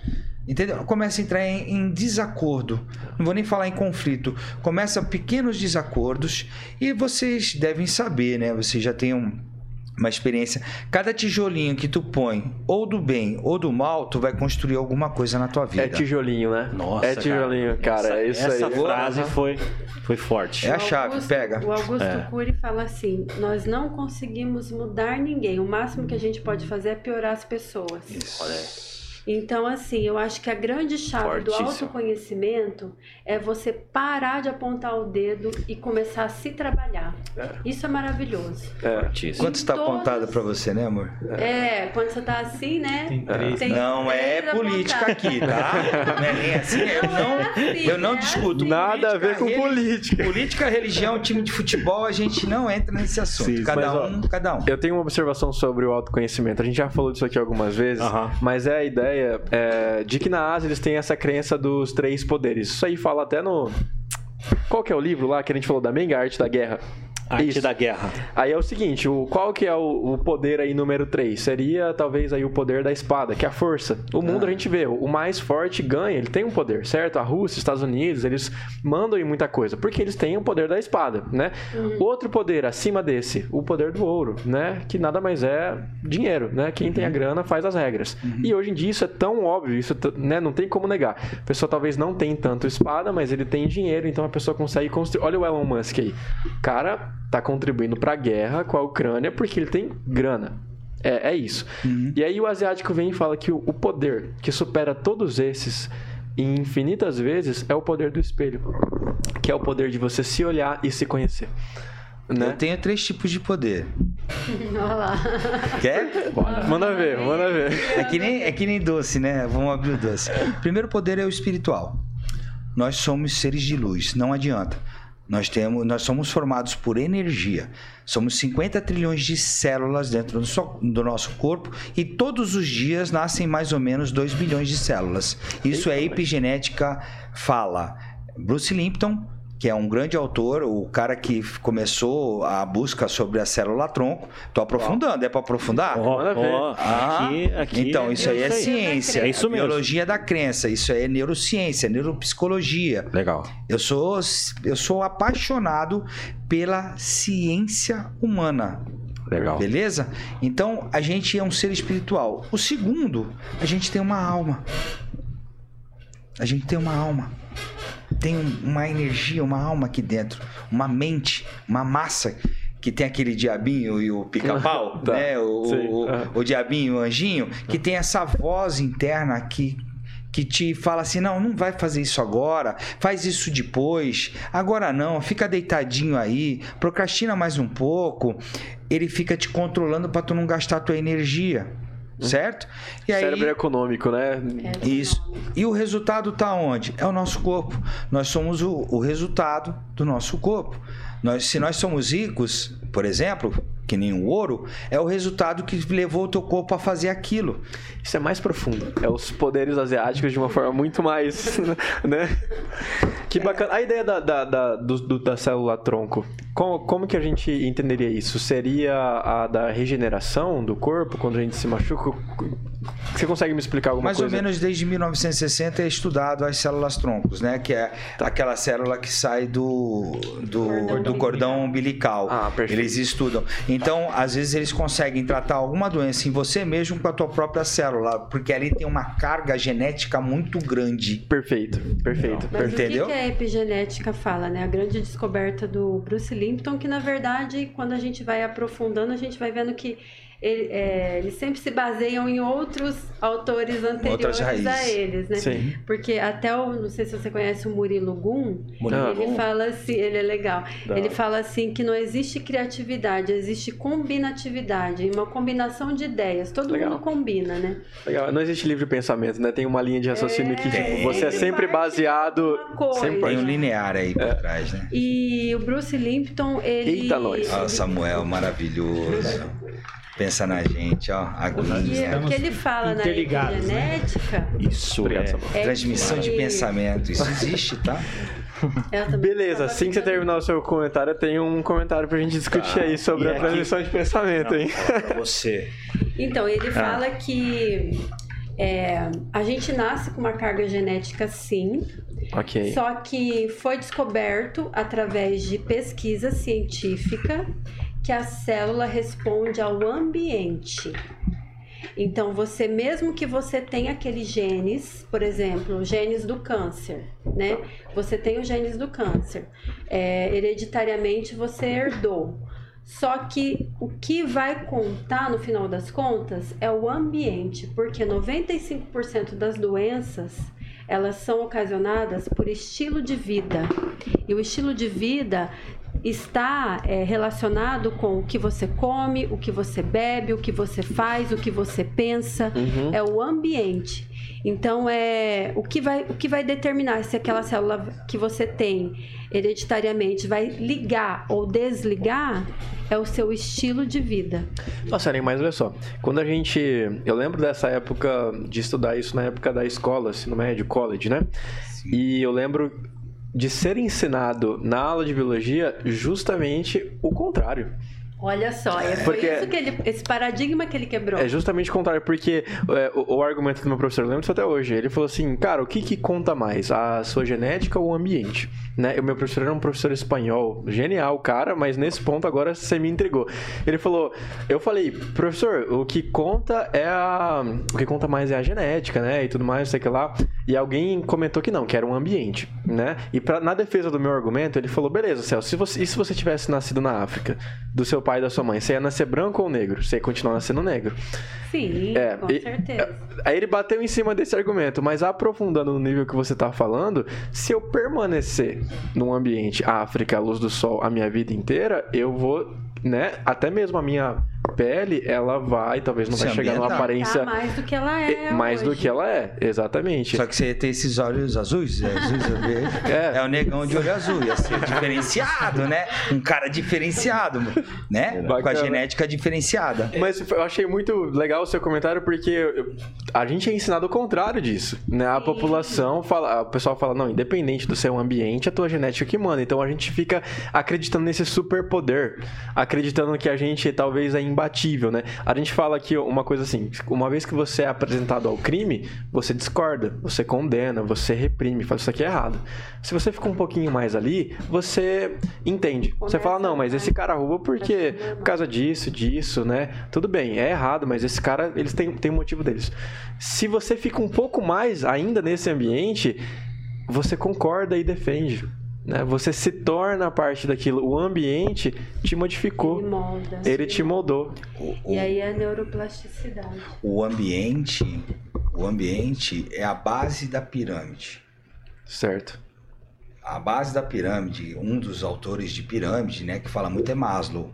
Entendeu? Começa a entrar em, em desacordo. Não vou nem falar em conflito. Começa pequenos desacordos e vocês devem saber, né? Vocês já têm um, uma experiência. Cada tijolinho que tu põe, ou do bem ou do mal, tu vai construir alguma coisa na tua vida. É tijolinho, né? Nossa, é tijolinho, cara. Essa, é isso essa aí. frase foi, foi forte. É a chave, Augusto- pega. O Augusto É. Cury fala assim: nós não conseguimos mudar ninguém. O máximo que a gente pode fazer é piorar as pessoas. Isso. Então, assim, eu acho que a grande chave do Fortíssimo. autoconhecimento é você parar de apontar o dedo e começar a se trabalhar. Isso é maravilhoso. É. Fortíssimo. Quanto está todos- apontado pra você, né, amor? É, quando você tá assim, né? Tem três. Tem Não é três política apontados. aqui, tá? Não é nem assim. Eu Não é não, assim, eu não é discuto. assim. Nada a ver com Política, política. Política, religião, time de futebol, a gente não entra nesse assunto. Sim, cada mas, ó, um, cada um. Eu tenho uma observação sobre o autoconhecimento. A gente já falou disso aqui algumas vezes, Aham. mas é a ideia é, de que na Ásia eles têm essa crença dos três poderes. Isso aí fala até no. Qual que é o livro lá que a gente falou da Menga, a Arte da Guerra? Arte Isso. da guerra. Aí é o seguinte, o, qual que é o, o poder aí número 3? Seria talvez aí o poder da espada, que é a força. O mundo Ah. a gente vê, o mais forte ganha, ele tem um poder, certo? A Rússia, Estados Unidos, eles mandam em muita coisa, porque eles têm o poder da espada, né? Outro poder acima desse, o poder do ouro, né? Que nada mais é dinheiro, né? Quem tem a grana faz as regras. E hoje em dia isso é tão óbvio, isso né? não tem como negar. A pessoa talvez não tem tanto espada, mas ele tem dinheiro, então a pessoa consegue construir. Olha o Elon Musk aí. Cara tá contribuindo pra guerra com a Ucrânia porque ele tem grana. É, é isso. E aí o asiático vem e fala que o, o poder que supera todos esses em infinitas vezes é o poder do espelho. Que é o poder de você se olhar e se conhecer. Eu Né? tenho três tipos de poder. <laughs> Olha lá. Quer? Manda ver, manda ver. É que, nem, é que nem doce, né? Vamos abrir o doce. Primeiro poder é o espiritual. Nós somos seres de luz, não adianta. Nós, temos, nós somos formados por energia. Somos 50 trilhões de células dentro do, so- do nosso corpo e todos os dias nascem mais ou menos 2 bilhões de células. Isso é epigenética fala. Bruce Limpton, que é um grande autor, o cara que começou a busca sobre a célula tronco. Tô aprofundando, é para aprofundar? Ó, Ah, aqui, aqui então, isso aí é isso aí. ciência. É isso mesmo. Biologia da crença. Isso aí é neurociência, neuropsicologia. Legal. Eu sou, eu sou apaixonado pela ciência humana. Legal. Beleza? Então, a gente é um ser espiritual. O segundo, a gente tem uma alma. A gente tem uma alma. Tem um- uma energia, uma alma aqui dentro. Uma mente, uma massa. Que tem aquele diabinho e o pica-pau, <laughs> Tá, né? O, sim, o, o diabinho e o anjinho. Que tem essa voz interna aqui que te fala assim: não, não vai fazer isso agora, faz isso depois, agora não, fica deitadinho aí, procrastina mais um pouco. Ele fica te controlando para tu não gastar tua energia, certo? E aí, Cérebro econômico, né? É isso. E o resultado tá onde? É o nosso corpo. Nós somos o, o resultado do nosso corpo. Nós, se nós somos ricos, por exemplo, que nem o ouro, é o resultado que levou o teu corpo a fazer aquilo. Isso é mais profundo. É os poderes asiáticos de uma forma muito mais. <laughs> né? Que bacana. A ideia da, da, da, do- do- da célula tronco, como, como que a gente entenderia isso? Seria a da regeneração do corpo quando a gente se machuca? Você consegue me explicar alguma Mais coisa? ou menos desde 1960 é estudado as células troncos, né? Que é aquela célula que sai do, do, Cordão do cordão umbilical. Ah, perfeito. Eles estudam. Então, às vezes, eles conseguem tratar alguma doença em você mesmo com a tua própria célula, porque ali tem uma carga genética muito grande. Perfeito, perfeito. Mas perfeito. Entendeu? o que, que a epigenética fala, né? A grande descoberta do Bruce Limpton, que na verdade, quando a gente vai aprofundando, a gente vai vendo que ele- é, eles sempre se baseiam em outros autores anteriores a eles, né? Sim. Porque até o, não sei se você conhece o Murilo Gun, Murilo ele Gun? fala assim, ele é legal. Da ele fala assim que não existe criatividade, existe combinatividade, uma combinação de ideias. Todo Legal. mundo combina, né? Legal. Não existe livre pensamento, né? Tem uma linha de raciocínio que tipo, você é sempre baseado. Sempre Tem um linear aí por trás, né? E o Bruce Limpton, ele. Eita, nós. Ó, Samuel, maravilhoso. Pensa na gente, ó. E Aguinha. o que ele fala na interligados, né? epigenética Isso Obrigado, é. Samuel. é Transmissão de que- pensamento. Isso existe, tá? Beleza, assim que você terminar o seu comentário, eu tenho um comentário pra gente discutir Tá. aí sobre E a aqui- transmissão de pensamento, hein? Pra você. Então, ele Ah. fala que é, a gente nasce com uma carga genética, sim, Ok. só que foi descoberto através de pesquisa científica que a célula responde ao ambiente. Então, você mesmo que você tenha aqueles genes, por exemplo, genes do câncer, né? Você tem os genes do câncer, é, hereditariamente você herdou. Só que o que vai contar no final das contas é o ambiente, porque 95% das doenças elas são ocasionadas por estilo de vida. E o estilo de vida está é, relacionado com o que você come, o que você bebe, o que você faz, o que você pensa, uhum. é o ambiente. Então é o que vai o que vai determinar se aquela célula que você tem hereditariamente vai ligar ou desligar é o seu estilo de vida. Nossa, nem mais olha só. Quando a gente, eu lembro dessa época de estudar isso na época da escola, ensino médio, college, né? Sim. E eu lembro de ser ensinado na aula de biologia justamente o contrário. Olha só, é, foi porque, isso que ele, esse paradigma que ele quebrou. É justamente o contrário, porque é, o, o, argumento do meu professor, lembro disso até hoje, ele falou assim, cara, o que, que conta mais, a sua genética ou o ambiente? Né? O meu professor era um professor espanhol, genial, cara, mas nesse ponto agora você me entregou. Ele falou, eu falei, professor, o que conta é a, o que conta mais é a genética, né, e tudo mais, sei que lá. E alguém comentou que não, que era um ambiente, né? E pra, na defesa do meu argumento, ele falou, beleza, Celso, se você, e se você tivesse nascido na África, do seu pai pai e da sua mãe, você ia nascer branco ou negro? Você ia continuar nascendo negro. Sim, é, com e, certeza. Aí ele bateu em cima desse argumento, mas aprofundando no nível que você está falando, se eu permanecer num ambiente África, luz do sol, a minha vida inteira, eu vou, né, até mesmo a minha pele, ela vai, talvez não vai chegar numa aparência. mais do que ela é. Mais hoje. do que ela é, exatamente. Só que você ia ter esses olhos azuis, é, azuis é. é o negão de olho azul, ia ser diferenciado, né? Um cara diferenciado, né? Bacana. Com a genética diferenciada. Mas eu achei muito legal o seu comentário, porque a gente é ensinado o contrário disso, né? A população fala, o pessoal fala, não, independente do seu ambiente, a tua genética que manda. Então a gente fica acreditando nesse superpoder, acreditando que a gente talvez é imbatível, né? A gente fala aqui uma coisa assim: uma vez que você é apresentado ao crime, você discorda, você condena, você reprime, fala isso aqui é errado. Se você fica um pouquinho mais ali, você entende. Você fala, não, mas esse cara rouba porque por causa disso, disso, né? Tudo bem, é errado, mas esse cara, eles têm, têm um motivo deles. Se você fica um pouco mais ainda nesse ambiente, você concorda e defende. Né? Você se torna parte daquilo. O ambiente te modificou. Ele, molda, ele te moldou. E aí é a neuroplasticidade. O ambiente, o ambiente é a base da pirâmide. Certo. A base da pirâmide, um dos autores de pirâmide, né, que fala muito é Maslow.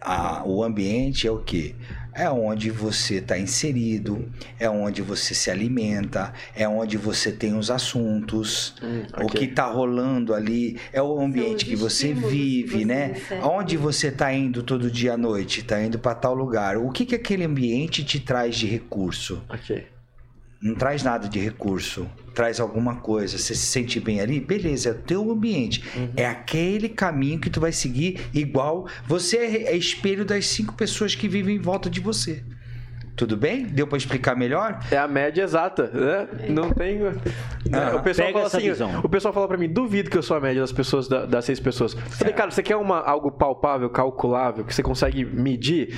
A, o ambiente é o que? É onde você está inserido, é onde você se alimenta, é onde você tem os assuntos, hum, okay. o que está rolando ali, é o ambiente que você vive, que você né? Recebe. Aonde você está indo todo dia à noite, está indo para tal lugar. O que, que aquele ambiente te traz de recurso? Ok não traz nada de recurso, traz alguma coisa, você se sente bem ali, beleza, é o teu ambiente. Uhum. É aquele caminho que tu vai seguir igual. Você é, é espelho das cinco pessoas que vivem em volta de você. Tudo bem? Deu para explicar melhor? É a média exata, né? Não tem. Ah, o pessoal fala assim. Visão. O pessoal fala para mim, duvido que eu sou a média das pessoas, das seis pessoas. Falei, é. cara, você quer uma, algo palpável, calculável, que você consegue medir?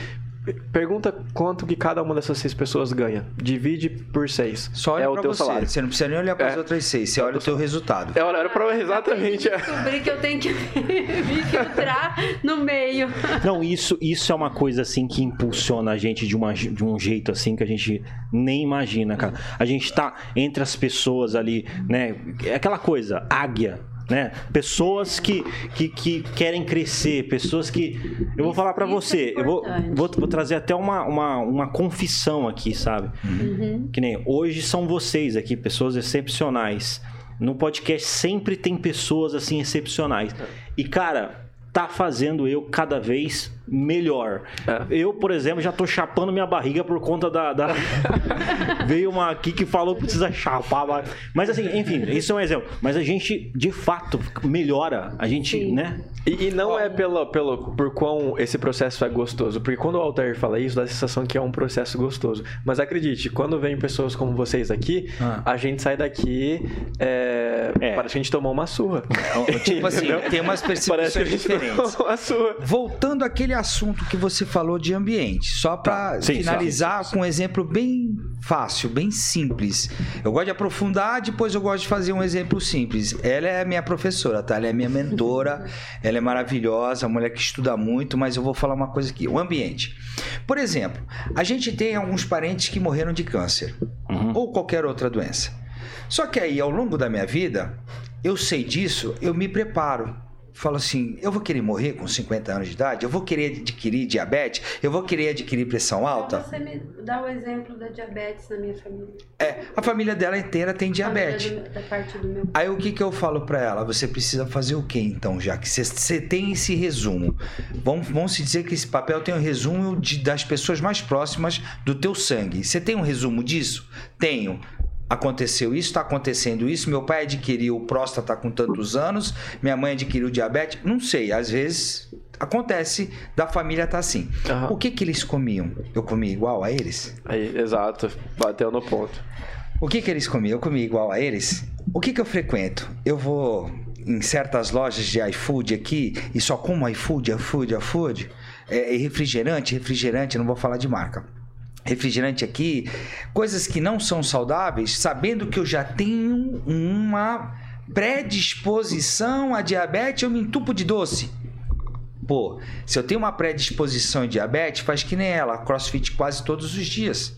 Pergunta quanto que cada uma dessas seis pessoas ganha. Divide por seis. Só olha é o teu você. salário. Você não precisa nem olhar para as é. outras seis. Você olha o teu resultado. É hora para exatamente. Eu descobri que eu tenho que <laughs> me filtrar no meio. Não, isso, isso é uma coisa assim que impulsiona a gente de, uma, de um jeito assim que a gente nem imagina, cara. A gente tá entre as pessoas ali, né? É aquela coisa, águia né? Pessoas que, que, que querem crescer, pessoas que. Eu vou falar para você, é eu vou, vou, vou, trazer até uma, uma, uma confissão aqui, sabe? Uhum. Que nem hoje são vocês aqui, pessoas excepcionais. No podcast sempre tem pessoas assim excepcionais. E, cara, tá fazendo eu cada vez melhor. É. Eu, por exemplo, já tô chapando minha barriga por conta da. da... <laughs> Veio uma aqui que falou que precisa chapar. Mas assim, enfim, isso é um exemplo. Mas a gente, de fato, melhora. A gente, Sim. né? E, e, não é pelo, pelo, por quão esse processo é gostoso. Porque quando o Altair fala isso, dá a sensação que é um processo gostoso. Mas acredite, quando vem pessoas como vocês aqui, ah. a gente sai daqui. É, é. Parece que a gente tomou uma surra. É, tipo <laughs> assim, tem umas percepções diferentes <laughs> a sua. Voltando àquele assunto que você falou de ambiente, só para Tá, sim, finalizar sim, sim, com um exemplo bem fácil, bem simples. Eu gosto de aprofundar, depois eu gosto de fazer um exemplo simples. Ela é minha professora, tá? Ela é minha mentora, <laughs> ela é maravilhosa, uma mulher que estuda muito, mas eu vou falar uma coisa aqui: o ambiente. Por exemplo, a gente tem alguns parentes que morreram de câncer Uhum. ou qualquer outra doença. Só que aí, ao longo da minha vida, eu sei disso, eu me preparo. Falo assim, eu vou querer morrer com 50 anos de idade? Eu vou querer adquirir diabetes? Eu vou querer adquirir pressão alta? Você me dá o exemplo da diabetes na minha família. É, a família dela inteira tem diabetes. Do- da parte do meu Aí o que, que eu falo pra ela? Você precisa fazer o quê então, já que você tem esse resumo? Vamos, vamos se dizer que esse papel tem um resumo de- das pessoas mais próximas do teu sangue. Você tem um resumo disso? Tenho. Aconteceu isso, está acontecendo isso. Meu pai adquiriu próstata com tantos anos, minha mãe adquiriu diabetes. Não sei, às vezes acontece da família tá assim. Aham. O que que eles comiam? Eu comia igual a eles? Aí, exato. Bateu no ponto. O que, que eles comiam? Eu comia igual a eles? O que, que eu frequento? Eu vou em certas lojas de iFood aqui e só como iFood, iFood, iFood. É, é refrigerante, refrigerante, não vou falar de marca. Refrigerante aqui, coisas que não são saudáveis, sabendo que eu já tenho uma predisposição a diabetes, eu me entupo de doce. Pô, se eu tenho uma predisposição a diabetes, faz que nem ela, crossfit quase todos os dias.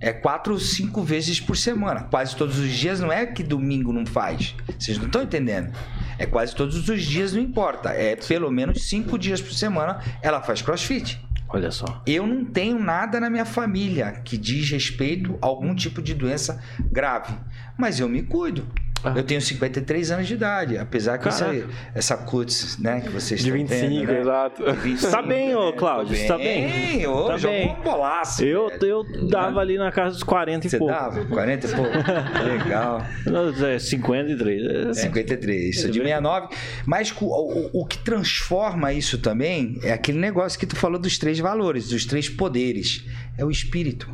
É quatro, cinco vezes por semana. Quase todos os dias não é que domingo não faz. Vocês não estão entendendo. É quase todos os dias, não importa. É pelo menos cinco dias por semana ela faz crossfit. Olha só. Eu não tenho nada na minha família que diz respeito a algum tipo de doença grave. Mas eu me cuido. Ah. Eu tenho 53 anos de idade, apesar que essa, essa cutis, né, que vocês De estão 25, vendo, né? exato. De 25, Tá bem, ô, né? Cláudio, Tô tá bem. Ô, Tá jogou bem. um bolaço. Eu, velho. eu dava ali na casa dos 40 e Você pouco. dava? 40 e pouco? <laughs> Legal. Não, é 53. É, 53, sou de 69. Mas o, o, o que transforma isso também é aquele negócio que tu falou dos três valores, dos três poderes. É o espírito.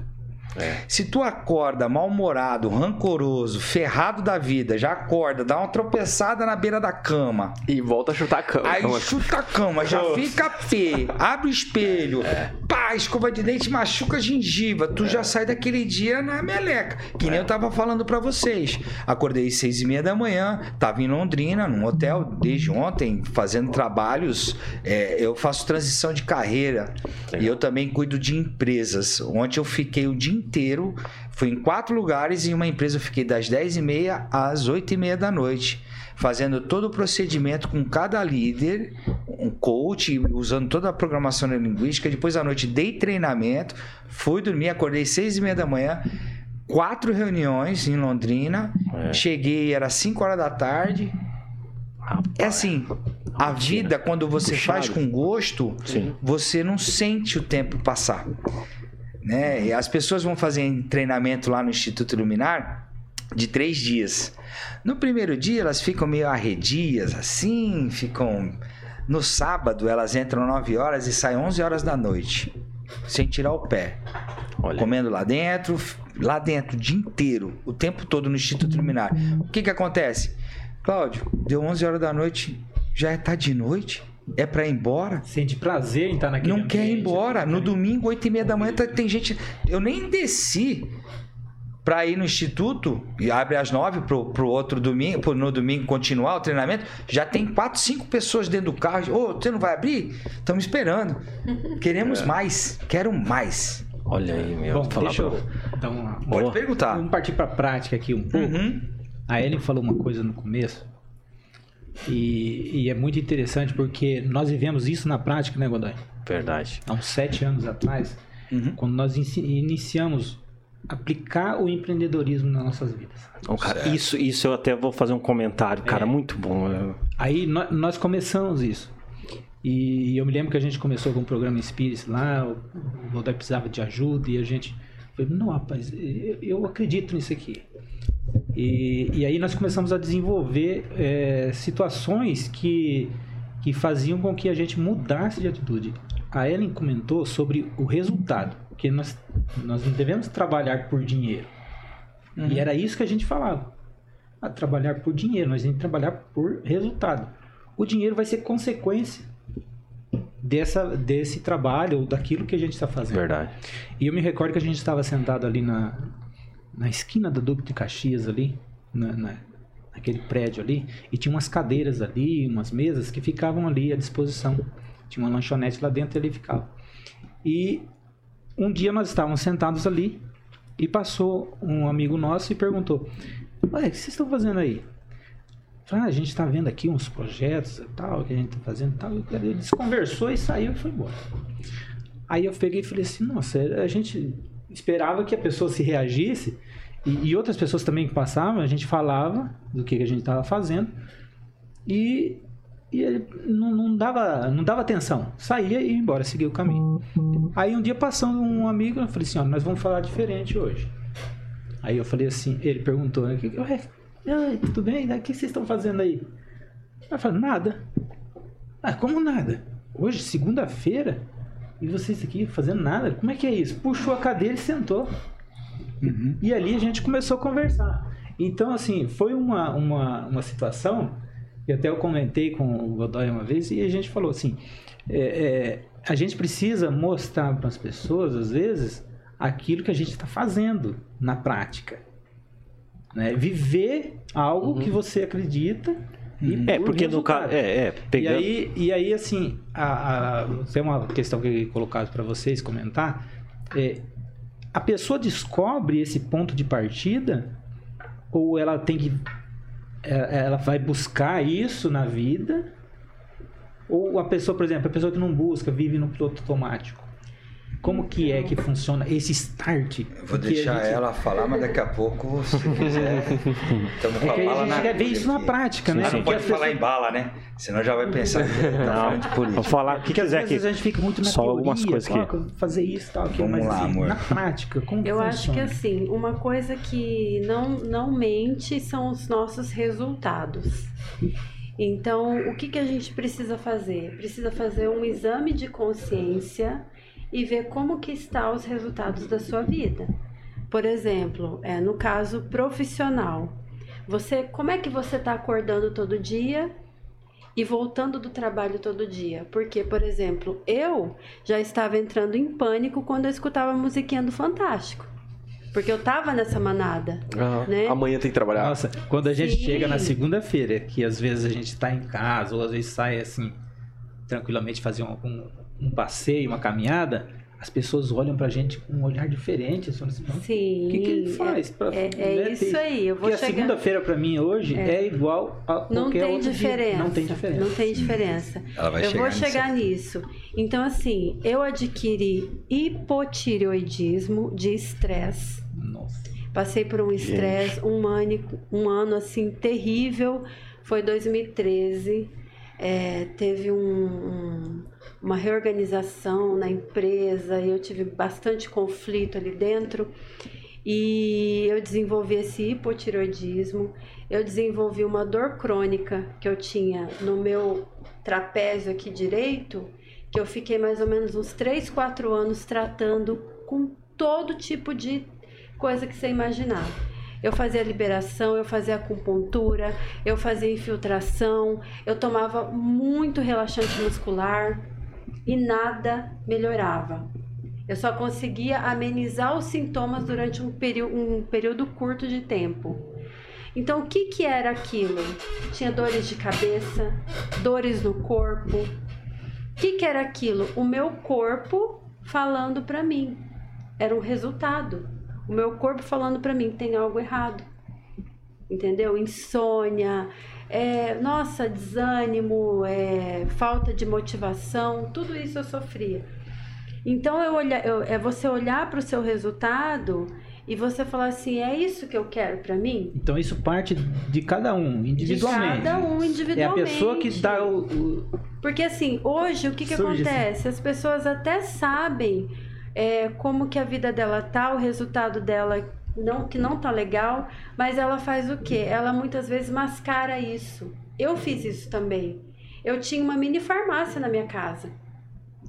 Se tu acorda mal-humorado, rancoroso, ferrado da vida, já acorda, dá uma tropeçada na beira da cama, E volta a chutar a cama. Aí chuta a cama, já fica pé, abre o espelho, pá, escova de dente, machuca a gengiva. Tu já sai daquele dia na meleca. Que nem eu tava falando pra vocês. Acordei às seis e meia da manhã, tava em Londrina, num hotel, desde ontem, fazendo trabalhos. É, eu faço transição de carreira e eu também cuido de empresas. Ontem eu fiquei o dia inteiro, fui em quatro lugares e em uma empresa eu fiquei das dez e meia às oito e meia da noite fazendo todo o procedimento com cada líder, um coach, usando toda a programação neurolinguística. Depois à noite dei treinamento, fui dormir, acordei seis e meia da manhã, quatro reuniões em Londrina, cheguei, era 5 horas da tarde. É assim, a vida, quando você Puxado. faz com gosto, Sim. você não sente o tempo passar. Né? E as pessoas vão fazer treinamento lá no Instituto Luminar de três dias. No primeiro dia elas ficam meio arredias, assim, ficam. No sábado elas entram 9 horas e saem 11 horas da noite, sem tirar o pé. Olha. Comendo lá dentro, lá dentro o dia inteiro, o tempo todo no Instituto Luminar. O que que acontece? Cláudio, deu 11 horas da noite, já tá de noite? É pra ir embora? Sente prazer em estar naquele Não quer ir ambiente, embora. No né? domingo, 8 e meia da manhã, tá- tem gente. Eu nem desci pra ir no instituto e abre às 9 pro, pro outro domingo, pro, no domingo continuar o treinamento. Já tem 4, 5 pessoas dentro do carro. Ô, você não vai abrir? Estamos esperando. <laughs> Queremos mais. Quero mais. Olha aí, meu. Bom, deixa pra- eu uma... Pode Boa. perguntar. Vamos partir para a prática aqui um pouco. Uhum. A Ellen falou uma coisa no começo e, e é muito interessante porque nós vivemos isso na prática, né, Godoy? Verdade. Há uns sete anos atrás, Uhum. quando nós inici- iniciamos aplicar o empreendedorismo nas nossas vidas. Então, cara, isso, isso eu até vou fazer um comentário, cara, É. muito bom. Eu- Aí nó- nós começamos isso. E eu me lembro que a gente começou com o programa Spirits lá, o o Godoy precisava de ajuda e a gente falou, não, rapaz, eu, eu acredito nisso aqui. E, e aí nós começamos a desenvolver é, situações que, que faziam com que a gente mudasse de atitude. A Ellen comentou sobre o resultado, que nós, nós não devemos trabalhar por dinheiro. E era isso que a gente falava. A trabalhar por dinheiro, nós temos que trabalhar por resultado. O dinheiro vai ser consequência dessa, desse trabalho ou daquilo que a gente está fazendo. Verdade. E eu me recordo que a gente estava sentado ali na, na esquina da Duque de Caxias ali, na, na, naquele prédio ali, e tinha umas cadeiras ali, umas mesas que ficavam ali à disposição. Tinha uma lanchonete lá dentro e ali ficava. E um dia nós estávamos sentados ali e passou um amigo nosso e perguntou: Ué, o que vocês estão fazendo aí? Ah, a gente está vendo aqui uns projetos e tal, que a gente está fazendo e tal. Ele conversou e saiu e foi embora. Aí eu peguei e falei assim, nossa, a gente esperava que a pessoa se reagisse e, e outras pessoas também que passavam, a gente falava do que, a gente estava fazendo e, e ele não, não, dava, não dava atenção. Saía e ia embora, seguia o caminho. Aí um dia passando um amigo, eu falei assim, nós vamos falar diferente hoje. Aí eu falei assim, ele perguntou, né, Oi, tudo bem? O que vocês estão fazendo aí? Eu falei, nada. Ah, como nada? Hoje, segunda-feira, e vocês aqui fazendo nada? Como é que é isso? Puxou a cadeira e sentou. Uhum. E ali a gente começou a conversar. Então, assim, foi uma, uma, uma situação que até eu comentei com o Godoy uma vez e a gente falou assim: é, é, a gente precisa mostrar para as pessoas, às vezes, aquilo que a gente está fazendo na prática. Né? Viver algo uhum. que você acredita e é, porque no caso. É, é, pegando... e, aí, e aí, assim, a, a, tem uma questão que eu colocado para vocês comentar. É, a pessoa descobre esse ponto de partida ou ela tem que. É, ela vai buscar isso na vida? Ou a pessoa, por exemplo, a pessoa que não busca, vive no piloto automático? Como que é que funciona esse start? Eu vou deixar gente... ela falar, mas daqui a pouco, se quiser, <laughs> estamos com é a bala a gente quer ver isso na prática, né? Sim, não pode falar em bala, né? Senão já vai pensar que tá não, de política. Vou falar o que quer dizer aqui. a gente fica muito na Só teoria, algumas coisas que... fazer isso tal, aquilo, Vamos mas lá, assim, amor. na prática, como Eu funciona? acho que assim, uma coisa que não, não mente são os nossos resultados. Então, o que, que a gente precisa fazer? Precisa fazer um exame de consciência e ver como que está os resultados da sua vida. Por exemplo, é, no caso profissional, você, como é que você está acordando todo dia e voltando do trabalho todo dia? Porque, por exemplo, eu já estava entrando em pânico quando eu escutava a musiquinha do Fantástico. Porque eu tava nessa manada. Ah, né? Amanhã tem que trabalhar. Nossa, quando a gente Sim. chega na segunda-feira, que às vezes a gente tá em casa, ou às vezes sai assim, tranquilamente fazer um, um um passeio, uma caminhada, as pessoas olham pra gente com um olhar diferente. Assim, Sim. O que, que ele faz? Pra, é, é né, isso aí. Eu vou Porque chegar... a segunda-feira pra mim hoje é, é igual a não qualquer tem outro diferença. Dia. Não tem diferença. Não tem diferença. Ela vai eu chegar vou chegar nisso. Então, assim, eu adquiri hipotireoidismo de estresse. Nossa. Passei por um estresse, um, manico, um ano assim terrível. Foi 2013. É, teve um, um uma reorganização na empresa e eu tive bastante conflito ali dentro. E eu desenvolvi esse hipotiroidismo, eu desenvolvi uma dor crônica que eu tinha no meu trapézio aqui direito, que eu fiquei mais ou menos uns 3, 4 anos tratando com todo tipo de coisa que você imaginar. Eu fazia liberação, eu fazia acupuntura, eu fazia infiltração, eu tomava muito relaxante muscular, e nada melhorava. Eu só conseguia amenizar os sintomas durante um, um período curto de tempo. Então, o que, que era aquilo? Tinha dores de cabeça, dores no corpo. O que, que era aquilo? O meu corpo falando para mim. Era um resultado. O meu corpo falando para mim: tem algo errado. Entendeu? Insônia, é, nossa, desânimo, é, falta de motivação, tudo isso eu sofria. Então eu olha, eu, é você olhar para o seu resultado e você falar assim, é isso que eu quero para mim? Então isso parte de cada um, individualmente. De cada um individualmente. É a pessoa que dá o, o... Porque assim, hoje o que, que acontece? As pessoas até sabem é, como que a vida dela tá, o resultado dela não que não tá legal, mas ela faz o quê? Ela muitas vezes mascara isso. Eu fiz isso também. Eu tinha uma mini farmácia na minha casa.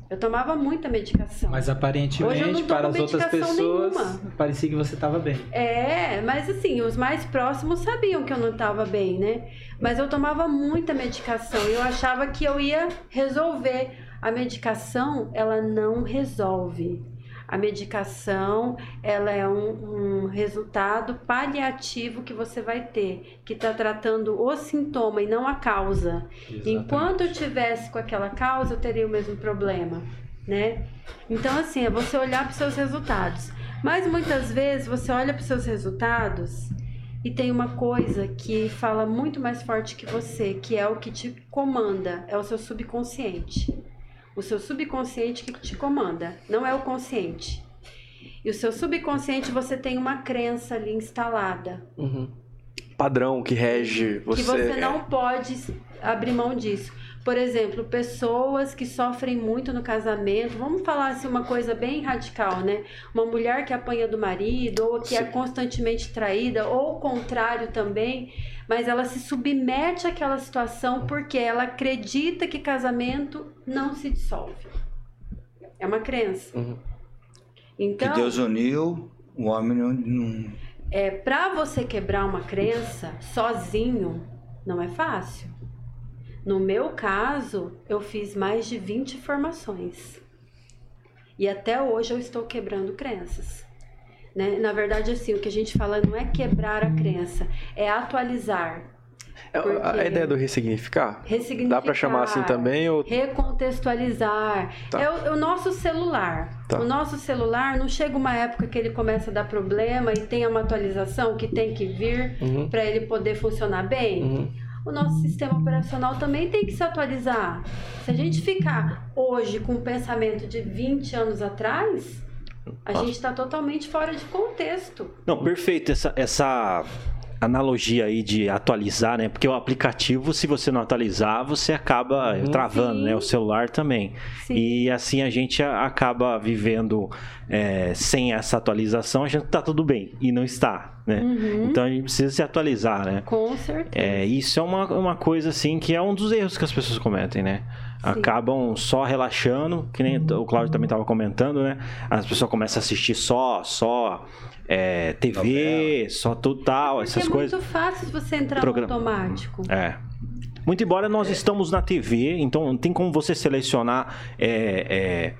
Eu tomava muita medicação. Mas aparentemente, para as outras pessoas, nenhuma. parecia que você estava bem. É, mas assim, os mais próximos sabiam que eu não estava bem, né? Mas eu tomava muita medicação e eu achava que eu ia resolver A medicação, ela não resolve. A medicação, ela é um, um resultado paliativo que você vai ter, que está tratando o sintoma e não a causa. Exatamente. Enquanto eu tivesse com aquela causa, eu teria o mesmo problema, né? Então, assim, é você olhar para os seus resultados. Mas muitas vezes você olha para os seus resultados e tem uma coisa que fala muito mais forte que você, que é o que te comanda, é o seu subconsciente. O seu subconsciente que te comanda, não é o consciente. E o seu subconsciente você tem uma crença ali instalada. Uhum. Padrão que rege você. Que você não pode abrir mão disso. Por exemplo, pessoas que sofrem muito no casamento, vamos falar assim uma coisa bem radical, né? Uma mulher que apanha do marido, ou que é Sim. é constantemente traída, ou o contrário também, mas ela se submete àquela situação porque ela acredita que casamento não se dissolve. É uma crença. Uhum. Então, que Deus uniu, o homem não. É, para você quebrar uma crença sozinho, não é fácil. No meu caso, eu fiz mais de 20 formações. E até hoje eu estou quebrando crenças. Né? Na verdade, assim, o que a gente fala não é quebrar a crença, é atualizar. É, a ideia do ressignificar? Ressignificar. Dá para chamar assim também? Ou... Recontextualizar. Tá. É o, o, nosso celular. Tá. O nosso celular não chega uma época que ele começa a dar problema e tem uma atualização que tem que vir uhum. para ele poder funcionar bem. Uhum o nosso sistema operacional também tem que se atualizar. Se a gente ficar hoje com o pensamento de 20 anos atrás, a Nossa. gente está totalmente fora de contexto. Não, perfeito. Essa, essa analogia aí de atualizar, né? Porque o aplicativo, se você não atualizar, você acaba uhum. travando, Sim. né? O celular também. Sim. E assim a gente acaba vivendo é, sem essa atualização, a gente tá tudo bem. E não está, né? Uhum. Então a gente precisa se atualizar, né? Com certeza. É, isso é uma, uma coisa, assim, que é um dos erros que as pessoas cometem, né? Sim. Acabam só relaxando, que nem o Claudio também estava comentando, né? As pessoas começam a assistir só, só é, TV, Novela. só total, essas coisas. É muito fácil você entrar Program... no automático. É. Muito embora nós é. estamos na TV, então tem como você selecionar é,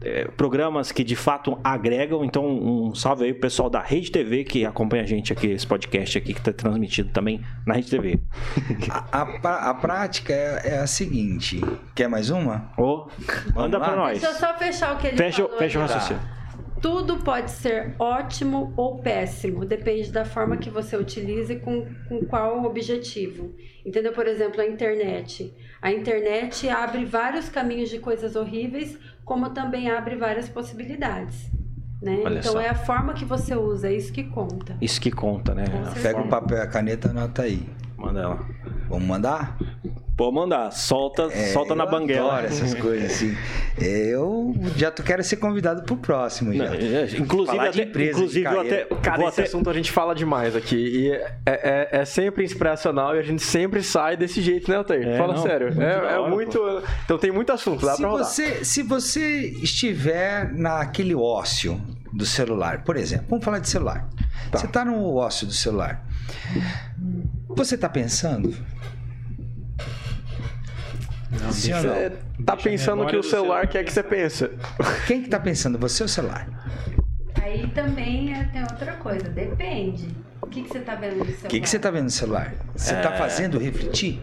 é, programas que de fato agregam. Então, um salve aí pro pessoal da Rede TV que acompanha a gente aqui, esse podcast aqui que está transmitido também na Rede TV. <laughs> a, a, a prática é, é, a seguinte: quer mais uma? Oh, manda para nós. Deixa eu só fechar o que ele fecha, falou. Fecha o raciocínio. Tá. Tudo pode ser ótimo ou péssimo, depende da forma que você utiliza e com, com qual objetivo. Entendeu? Por exemplo, a internet. A internet abre vários caminhos de coisas horríveis, como também abre várias possibilidades. Né? então só. é a forma que você usa, é isso que conta. Isso que conta, né? Pega o papel e a caneta, anota aí. Manda ela. Vamos mandar? Pode mandar, solta, é, solta na banguela. essas <laughs> coisas assim. Eu já quero ser convidado pro próximo já. Não, é, inclusive, Falar até, empresa, inclusive eu até, cara, esse até... assunto a gente fala demais aqui e é, é, é, sempre inspiracional e a gente sempre sai desse jeito, né, Altair? É, fala não, sério. Muito é, é hora, muito. Pô. Então tem muito assunto, dá se pra rodar. Você, se você estiver naquele ócio do celular, por exemplo, vamos falar de celular. Tá. Você está no ócio do celular. Você está pensando? Não, ou não? Você tá pensando que o celular quer que você pensa. Quem que tá pensando? Você ou o celular? Aí também é, tem outra coisa, depende. O que, que você tá vendo no celular? O que, que você tá vendo no celular? Você tá é... tá fazendo refletir?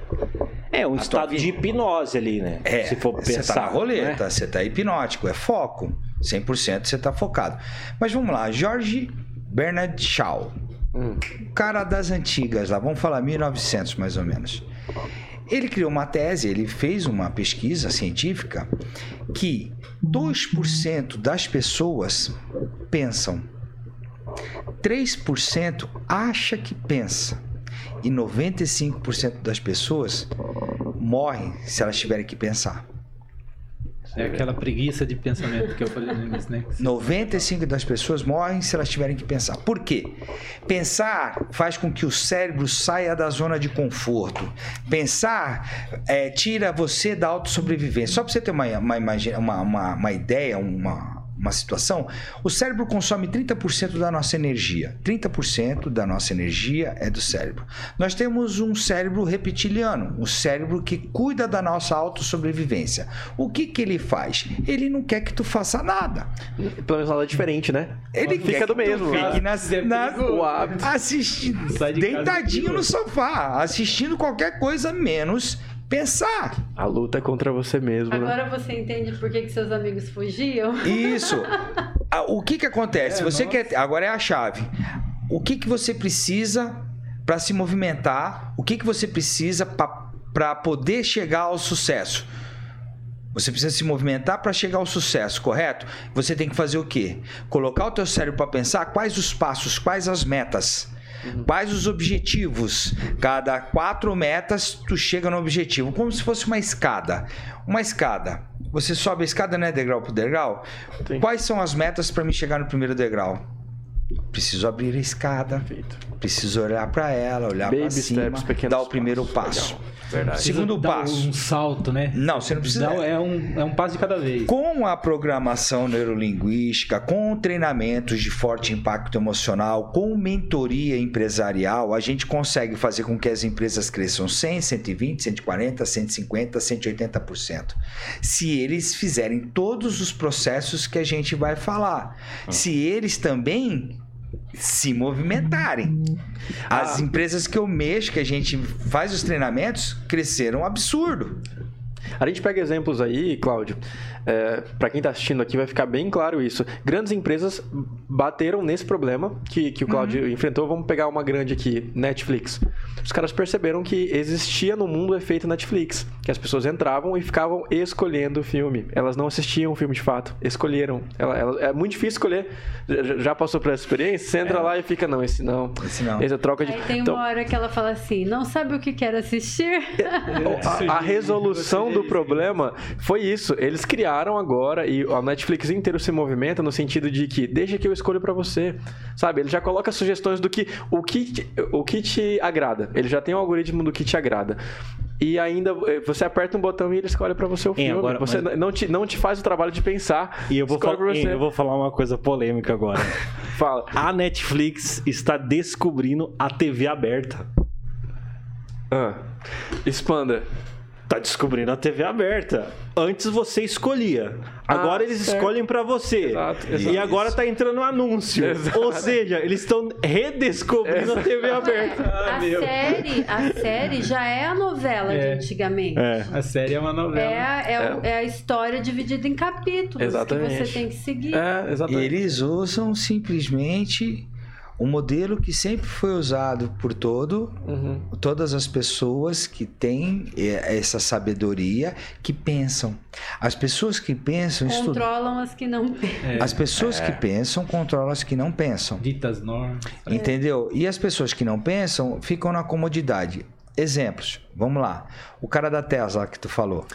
É um estado de hipnose ali, né? É, Se for pensar. Você tá na roleta, né? você tá hipnótico, é foco. 100% você tá focado. Mas vamos lá, Jorge Bernard Shaw. Hum. Cara das antigas lá, vamos falar 1900 mais ou menos. Ele criou uma tese, ele fez uma pesquisa científica que 2% das pessoas pensam, 3% acha que pensa e 95% das pessoas morrem se elas tiverem que pensar. É aquela preguiça de pensamento que eu falei no início, né? 95 das pessoas morrem se elas tiverem que pensar. Por quê? Pensar faz com que o cérebro saia da zona de conforto. Pensar é, tira você da autossobrevivência. Só para você ter uma, uma, uma, uma, uma ideia, uma, uma situação, o cérebro consome 30% da nossa energia. 30% da nossa energia é do cérebro. Nós temos um cérebro reptiliano, um cérebro que cuida da nossa autossobrevivência. O que que ele faz? Ele não quer que tu faça nada. Pelo menos nada é diferente, né? Ele Fica quer do que tu mesmo. Fique na, na, assistindo, de deitadinho no sofá, assistindo qualquer coisa menos pensar. A luta é contra você mesmo, né? Agora você entende por que, que seus amigos fugiam? Isso. <laughs> O que que acontece? É, você nossa. quer agora é a chave. O que que você precisa para se movimentar? O que que você precisa para poder chegar ao sucesso? Você precisa se movimentar para chegar ao sucesso, correto? Você tem que fazer o quê? Colocar o teu cérebro para pensar quais os passos, quais as metas, quais os objetivos. Cada quatro metas tu chega no objetivo, como se fosse uma escada. Uma escada. Você sobe a escada, né, degrau por degrau? Sim. Quais são as metas para me chegar no primeiro degrau? Preciso abrir a escada, Perfeito. preciso olhar para ela, olhar para cima, steps, dar o primeiro passos. passo. Verdade. Segundo Dá passo. Um salto, né? Não, você não precisa. Dá- é, um, é um passo de cada vez. Com a programação neurolinguística, com treinamentos de forte impacto emocional, com mentoria empresarial, a gente consegue fazer com que as empresas cresçam 100, 120, 140, 150, 180%. Se eles fizerem todos os processos que a gente vai falar. Se eles também se movimentarem. As empresas que eu mexo, que a gente faz os treinamentos, cresceram um absurdo. A gente pega exemplos aí, Cláudio. É, para quem está assistindo aqui vai ficar bem claro isso. Grandes empresas bateram nesse problema que, que o Cláudio enfrentou. Vamos pegar uma grande aqui, Netflix. Os caras perceberam que existia no mundo o efeito Netflix, que as pessoas entravam e ficavam escolhendo o filme. Elas não assistiam o filme de fato, escolheram. Ela, ela- é muito difícil escolher. Já, já passou por essa experiência? Você entra lá e fica, não, esse não. Esse não. Esse é troca de. Aí tem Então, uma hora que ela fala assim, não sabe o que quer assistir? a, a resolução do problema foi isso. Eles criaram agora e a Netflix inteiro se movimenta no sentido de que deixa que eu escolho pra você. Sabe? Ele já coloca sugestões do que o que te, o que te agrada. Ele já tem um algoritmo do que te agrada. E ainda eh, você aperta um botão e ele escolhe pra você o filme. agora, você mas- não, te, não te faz o trabalho de pensar. E eu vou, pra você. eu vou falar uma coisa polêmica agora. <laughs> Fala. A Netflix está descobrindo a TV aberta. Ah, expanda. Tá descobrindo a TV aberta. Antes você escolhia. Agora Ah, eles certo. escolhem pra você. Exato, E exato. agora tá entrando um anúncio. <laughs> Exato. Ou seja, eles estão redescobrindo a TV aberta. a série, a série já é a novela É. de antigamente. É. A série é uma novela. É, a- é, o- é a história dividida em capítulos Exatamente. que você tem que seguir. É, exatamente. Eles usam simplesmente o modelo que sempre foi usado por todo, Uhum. todas as pessoas que têm eh, essa sabedoria, que pensam. As pessoas que pensam estudam. Controlam as que não É, As pessoas que pensam controlam as que não pensam. ditas normas. Entendeu? E as pessoas que não pensam ficam na comodidade. Exemplos. Vamos lá. O cara da Tesla que tu falou.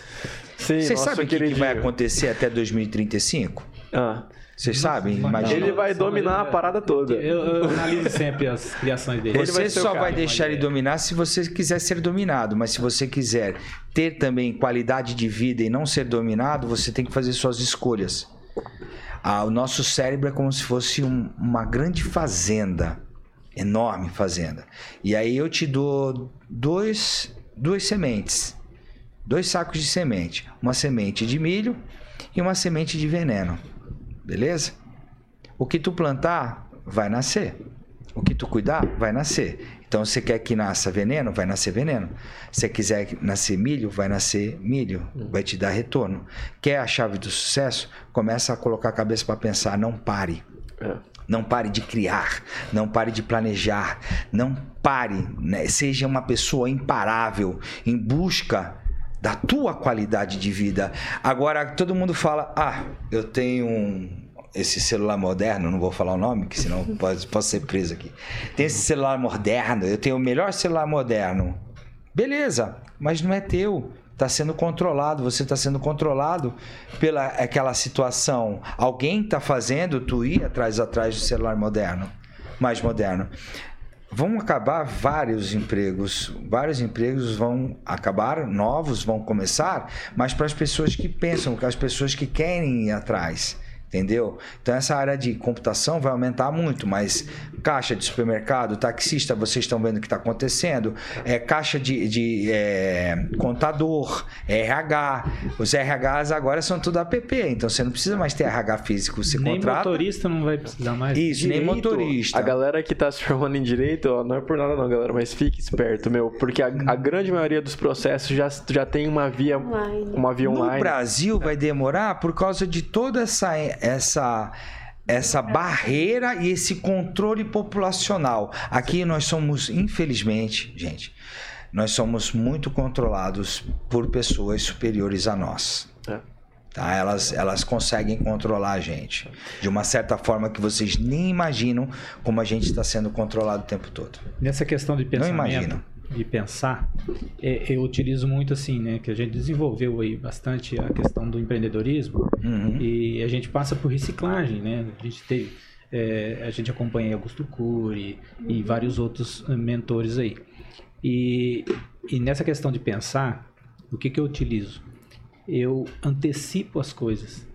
Sim, Vocês sabem o que, que vai acontecer até 2035? Ah, Vocês sabem? Imagina. ele vai dominar a parada toda. Eu, eu analiso sempre as criações dele. Ele Você vai só cara, vai deixar ele é- dominar se você quiser ser dominado. Mas se você quiser ter também qualidade de vida e não ser dominado, você tem que fazer suas escolhas. Ah, o nosso cérebro é como se fosse um- uma grande fazenda. Enorme fazenda. E aí eu te dou dois, duas sementes. Dois sacos de semente. Uma semente de milho e uma semente de veneno. Beleza? O que tu plantar, vai nascer. O que tu cuidar, vai nascer. Então, você quer que nasça veneno, vai nascer veneno. Se quiser nascer milho, vai nascer milho. Vai te dar retorno. Quer a chave do sucesso? Começa a colocar a cabeça para pensar. Não pare. É. Não pare de criar, não pare de planejar, não pare, né? seja uma pessoa imparável em busca da tua qualidade de vida. Agora todo mundo fala: "Ah, eu tenho um esse celular moderno, não vou falar o nome, que senão <laughs> pode, posso ser preso aqui. Tem esse celular moderno, eu tenho o melhor celular moderno. Beleza, mas não é teu. Está sendo controlado, você está sendo controlado pela aquela situação. Alguém está fazendo tu ir atrás atrás do celular moderno, mais moderno. Vão acabar vários empregos, vários empregos vão acabar, novos vão começar, mas para as pessoas que pensam, para as pessoas que querem ir atrás, Entendeu? Então essa área de computação vai aumentar muito, mas caixa de supermercado, taxista, vocês estão vendo o que está acontecendo, é caixa de, de é, contador, RH, os RHs agora são tudo app, então você não precisa mais ter RH físico, você nem contrata. motorista não vai precisar mais. Isso, direito, nem motorista. A galera que está se formando em direito, ó, não é por nada não, galera, mas fique esperto, meu, porque a, a grande maioria dos processos já, já tem uma via online. Uma via online. No Brasil vai demorar por causa de toda essa essa essa barreira e esse controle populacional. Aqui nós somos, infelizmente, gente, nós somos muito controlados por pessoas superiores a nós. É. Tá? Elas, elas conseguem controlar a gente de uma certa forma que vocês nem imaginam como a gente está sendo controlado o tempo todo. Nessa questão de pensamento, Não de pensar, é, eu utilizo muito assim, né? Que a gente desenvolveu aí bastante a questão do empreendedorismo uhum. e a gente passa por reciclagem, né? A gente teve, é, a gente acompanha Augusto Cury e vários outros eh, mentores aí. E, e nessa questão de pensar, o que, que eu utilizo? Eu antecipo as coisas.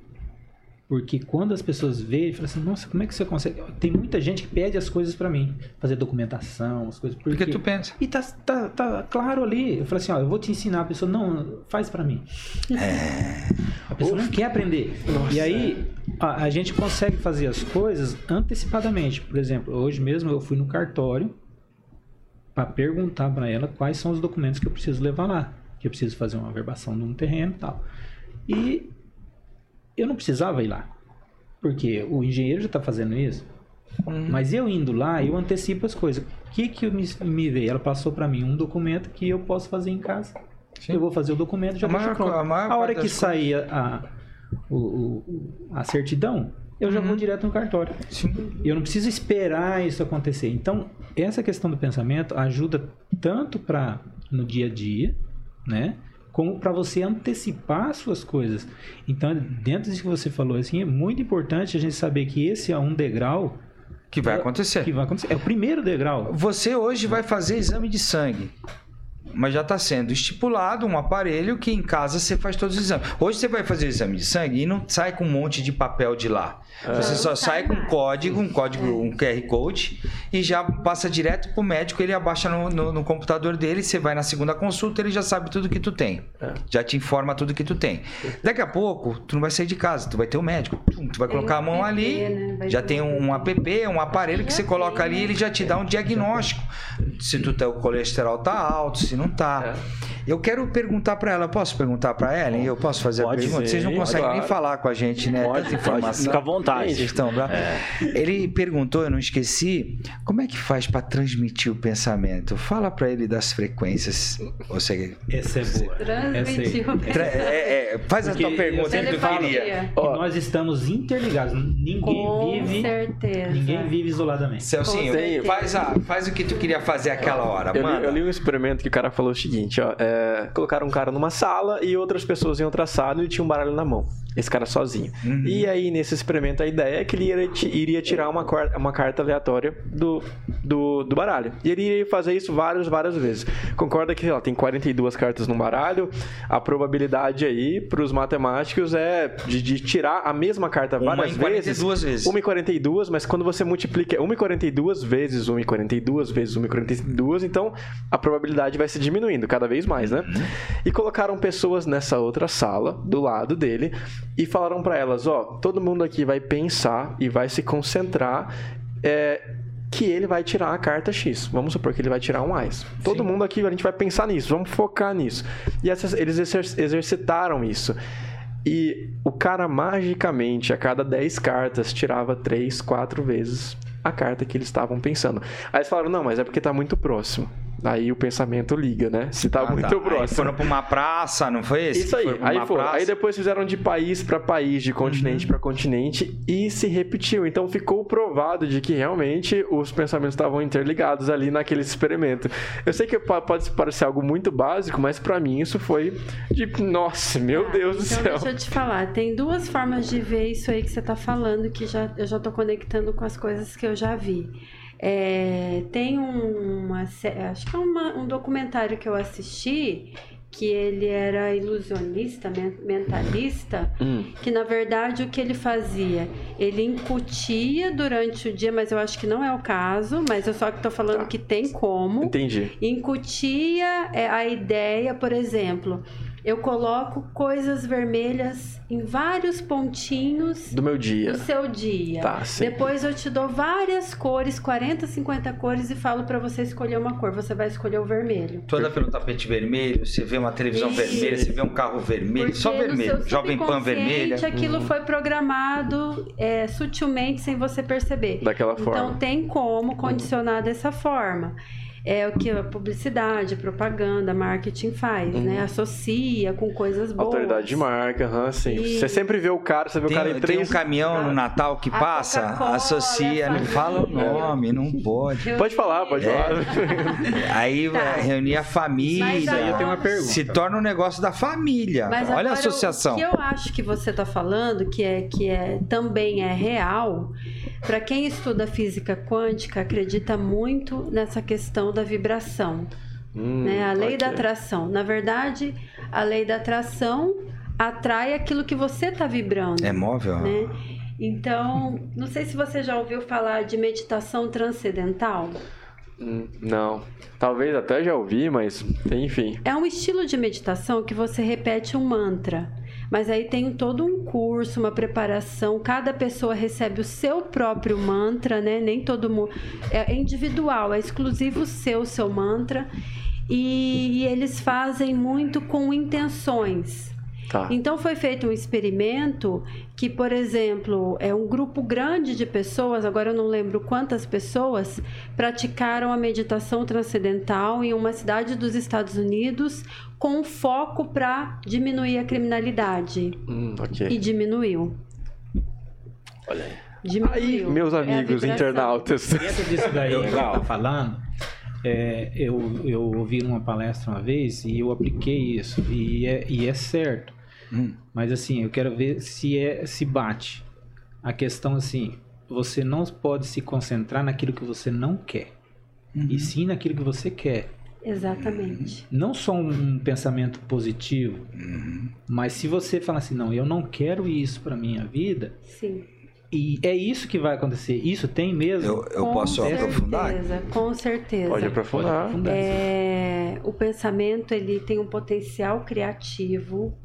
Porque quando as pessoas veem, falam assim, nossa, como é que você consegue? Tem muita gente que pede as coisas para mim, fazer documentação, as coisas. Porque, porque tu pensa. E tá, tá, tá, claro ali. Eu falo assim, ó, eu vou te ensinar. A pessoa, não, faz para mim. É... A pessoa Uf. não quer aprender. Nossa. E aí, a, a gente consegue fazer as coisas antecipadamente. Por exemplo, hoje mesmo eu fui no cartório para perguntar para ela quais são os documentos que eu preciso levar lá. Que eu preciso fazer uma verbação de um terreno e tal. E eu não precisava ir lá. Porque o engenheiro já está fazendo isso. Uhum. Mas eu indo lá, eu antecipo as coisas. O que que me, me veio? Ela passou para mim um documento que eu posso fazer em casa. Sim. Eu vou fazer o documento já deixo pronto. A, a hora que sair a, o, o, a certidão, eu já uhum. vou direto no cartório. Sim. Eu não preciso esperar isso acontecer. Então, essa questão do pensamento ajuda tanto para no dia a dia, né? Como para você antecipar suas coisas. Então, dentro disso que você falou, assim, é muito importante a gente saber que esse é um degrau que vai acontecer. Que vai acontecer. É o primeiro degrau. Você hoje vai fazer exame de sangue mas já está sendo estipulado um aparelho que em casa você faz todos os exames. Hoje você vai fazer exame de sangue e não sai com um monte de papel de lá. É. Você só sai com um código, um código, um QR Code e já passa direto pro médico, ele abaixa no, no, no computador dele, você vai na segunda consulta, ele já sabe tudo que tu tem. É. Já te informa tudo que tu tem. Daqui a pouco, tu não vai sair de casa, tu vai ter o um médico. Tu vai colocar a mão ali, né? já tem um app, um aparelho que você coloca ali, ele já te dá um diagnóstico. Se tu tá, o colesterol tá alto, se não tá. É. Eu quero perguntar para ela, posso perguntar para ela? Eu posso fazer pode a pergunta? Ser. Vocês não conseguem claro. nem falar com a gente, né? Pode, Tanta informação. Fica à vontade. Vocês estão é. Ele perguntou, eu não esqueci, como é que faz para transmitir o pensamento? Fala para ele das frequências. Você, Essa é boa. Transmitir o pensamento. É, é, faz Porque a tua pergunta que eu queria. nós estamos interligados. Ninguém com vive. Certeza. Ninguém vive isoladamente. Celcinho, faz, a, faz o que tu queria fazer aquela hora. Eu li, eu li, um experimento que o cara falou o seguinte: ó, é, colocaram um cara numa sala e outras pessoas em outra sala e tinha um baralho na mão. Esse cara sozinho. Uhum. E aí, nesse experimento, a ideia é que ele iria, tirar uma, uma carta aleatória do, do, do, baralho. E ele iria fazer isso várias, várias vezes. Concorda que, ó, tem 42 cartas no baralho, a probabilidade aí para os matemáticos é de, de, tirar a mesma carta várias uma em vezes. 42 vezes. Uma em 42, mas quando você multiplica uma em 42 vezes uma em 42 vezes uma em 42, então a probabilidade vai se diminuindo cada vez mais, né? Uhum. E colocaram pessoas nessa outra sala, do lado dele, e falaram para elas: ó, todo mundo aqui vai pensar e vai se concentrar. É, que ele vai tirar a carta X. Vamos supor que ele vai tirar um mais. Todo Sim. mundo aqui, a gente vai pensar nisso, vamos focar nisso. E essas, eles exercitaram isso. E o cara magicamente, a cada 10 cartas, tirava 3, 4 vezes a carta que eles estavam pensando. Aí eles falaram: não, mas é porque está muito próximo. Aí o pensamento liga, né? Se tá ah, muito tá. próximo. Aí foram pra uma praça, não foi esse? Isso aí. Aí foram. Aí depois fizeram de país para país, de continente uhum. para continente e se repetiu. Então ficou provado de que realmente os pensamentos estavam interligados ali naquele experimento. Eu sei que pode parecer algo muito básico, mas para mim isso foi de nossa, meu ah, Deus então do céu. Deixa eu te falar, tem duas formas de ver isso aí que você tá falando que já eu já tô conectando com as coisas que eu já vi. É, tem uma, acho que é uma, um documentário que eu assisti que ele era ilusionista, mentalista, hum. que na verdade o que ele fazia? Ele incutia durante o dia, mas eu acho que não é o caso, mas eu só que estou falando tá. que tem como. Entendi. Incutia é, a ideia, por exemplo, eu coloco coisas vermelhas em vários pontinhos do meu dia. Do seu dia. Tá, sim. Depois eu te dou várias cores, 40, 50 cores e falo para você escolher uma cor. Você vai escolher o vermelho. Tu anda pelo tapete vermelho, você vê uma televisão Isso. vermelha, você vê um carro vermelho, Porque só vermelho. Jovem Pan vermelha. Aquilo uhum. foi programado é, sutilmente sem você perceber. Daquela então, forma. Então tem como condicionar uhum. dessa forma é o que a publicidade, a propaganda, marketing faz, né? uhum. né? Associa com coisas boas. Autoridade de marca, uhum, sim. E... Você sempre vê o cara, você vê tem, o cara em três... Tem um caminhão no Natal que a passa, associa, não fala o nome, não pode. Pode falar, pode é. falar. <laughs> Aí tá. reunir a família. Mas aí eu tenho uma pergunta. Se torna um negócio da família. Mas Olha a associação. O que eu acho que você está falando, que é que é também é real, para quem estuda física quântica, acredita muito nessa questão da vibração. Hum, né? A lei okay. da atração. Na verdade, a lei da atração atrai aquilo que você está vibrando. É móvel. Né? Então, não sei se você já ouviu falar de meditação transcendental. Hum, não. Talvez até já ouvi, mas enfim. É um estilo de meditação que você repete um mantra. Mas aí tem todo um curso, uma preparação. Cada pessoa recebe o seu próprio mantra, né? Nem todo mundo. É individual, é exclusivo seu, seu mantra. E, e eles fazem muito com intenções. Tá. Então foi feito um experimento que, por exemplo, é um grupo grande de pessoas, agora eu não lembro quantas pessoas, praticaram a meditação transcendental em uma cidade dos Estados Unidos com foco para diminuir a criminalidade. Hum, okay. E diminuiu. Olha aí. Diminuiu. Aí, meus é amigos é internautas. Dentro disso daí que você está falando, é, eu, eu ouvi numa palestra uma vez e eu apliquei isso. E é, e é certo. Hum. Mas assim, eu quero ver se é se bate. A questão assim, você não pode se concentrar naquilo que você não quer. Uhum. E sim naquilo que você quer. Exatamente. Não só um pensamento positivo, uhum. mas se você falar assim, não, eu não quero isso para minha vida. Sim. E é isso que vai acontecer. Isso tem mesmo. Eu, eu posso certeza, aprofundar? Com certeza. Pode aprofundar. Pode aprofundar. É, o pensamento ele tem um potencial criativo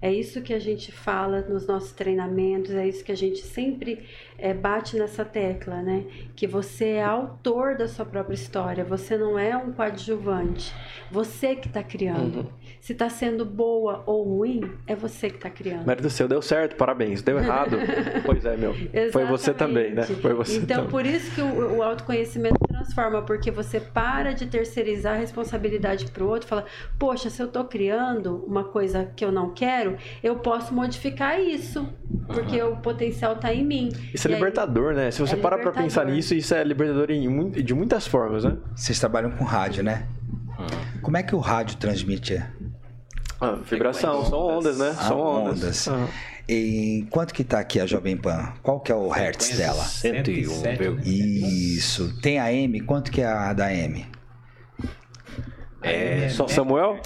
é isso que a gente fala nos nossos treinamentos, é isso que a gente sempre é, bate nessa tecla, né? Que você é autor da sua própria história, você não é um coadjuvante, você que está criando. Uhum. Se está sendo boa ou ruim, é você que está criando. Mérito do seu, deu certo, parabéns. Deu errado, <laughs> pois é, meu. Foi você também, né? Foi você então, também. por isso que o, o autoconhecimento transforma, porque você para de terceirizar a responsabilidade para o outro, fala, poxa, se eu estou criando uma coisa que eu não quero, eu posso modificar isso, porque uhum. o potencial está em mim. Isso é libertador, aí, né? Se você é para para pensar nisso, isso é libertador em, de muitas formas, né? Vocês trabalham com rádio, né? Como é que o rádio transmite? Ah, vibração, são ondas, né? Ah, são ondas. ondas. Ah. E quanto que tá aqui a Jovem Pan? Qual que é o hertz dela? 101. Isso. Tem a M? Quanto que é a da M? É, só Samuel?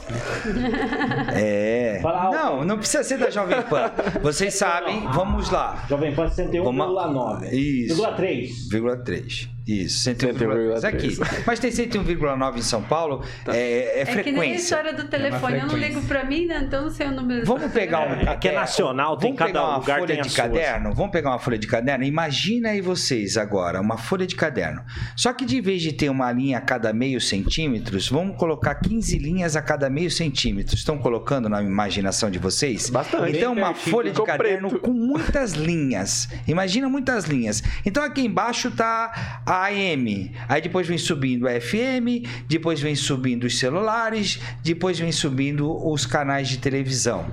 É. Não, não precisa ser da Jovem Pan. Vocês sabem, vamos lá. Jovem Pan 61,9. Isso. 3,3. 3. Isso, 101,3 aqui. Mas tem 101,9 em São Paulo, tá. é, é, frequência. É que nem a história do telefone, é eu não ligo pra mim, né? Então não sei o número. Vamos pegar um... Aqui é nacional, tem cada lugar folha tem de caderno. Vamos pegar uma folha de caderno. Imagina aí vocês agora, uma folha de caderno. Só que de vez de ter uma linha a cada meio centímetros, vamos colocar 15 linhas a cada meio centímetro. Estão colocando na imaginação de vocês? Bastante. Então uma folha de caderno preto. com muitas linhas. Imagina muitas linhas. Então aqui embaixo tá AM. Aí depois vem subindo a FM, depois vem subindo os celulares, depois vem subindo os canais de televisão.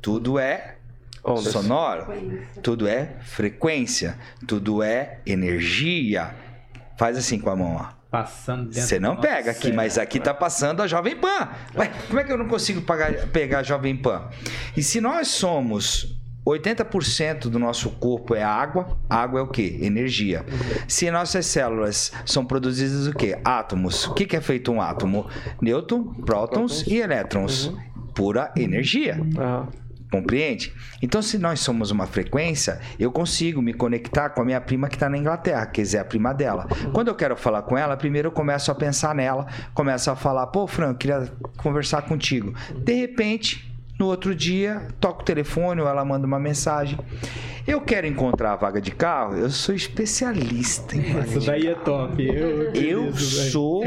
Tudo é Ondas. sonoro, tudo é frequência, tudo é energia. Faz assim com a mão, ó. Passando dentro Você não pega aqui, mas aqui tá passando a Jovem Pan. Ué, como é que eu não consigo pagar, pegar a Jovem Pan? E se nós somos 80% do nosso corpo é água. Água é o que? Energia. Se nossas células são produzidas o que? Átomos. O que, que é feito um átomo? Nêutron, prótons, prótons. e elétrons. Uhum. Pura energia. Uhum. Compreende? Então, se nós somos uma frequência, eu consigo me conectar com a minha prima que está na Inglaterra, quer dizer, a prima dela. Uhum. Quando eu quero falar com ela, primeiro eu começo a pensar nela, começo a falar, pô, Fran, eu queria conversar contigo. De repente, no outro dia, toco o telefone ou ela manda uma mensagem. Eu quero encontrar a vaga de carro, eu sou especialista em vaga Isso daí é top. Eu, eu sou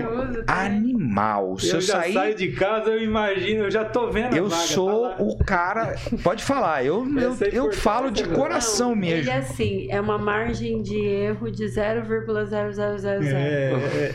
animal. Se eu, eu já sair... saio de casa, eu imagino, eu já tô vendo Eu vaga, sou tá o cara. Pode falar, eu, eu, eu falo de coração Não, mesmo. Ele é assim, é uma margem de erro de 0,0000. É,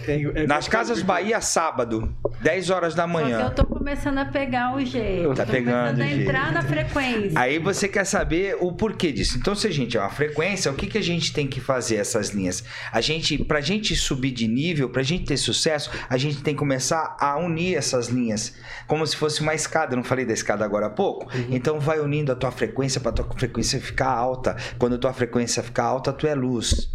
é, é, é, Nas Casas Bahia, sábado, 10 horas da manhã. Só que eu tô começando a pegar o jeito. Tá pegando. A entrar na frequência. Aí você quer saber o porquê disso. Então, se a gente é uma frequência, o que, que a gente tem que fazer essas linhas? A gente, pra gente subir de nível, pra gente ter sucesso, a gente tem que começar a unir essas linhas, como se fosse uma escada. Eu não falei da escada agora há pouco? Uhum. Então vai unindo a tua frequência para tua frequência ficar alta. Quando a tua frequência ficar alta, tu é luz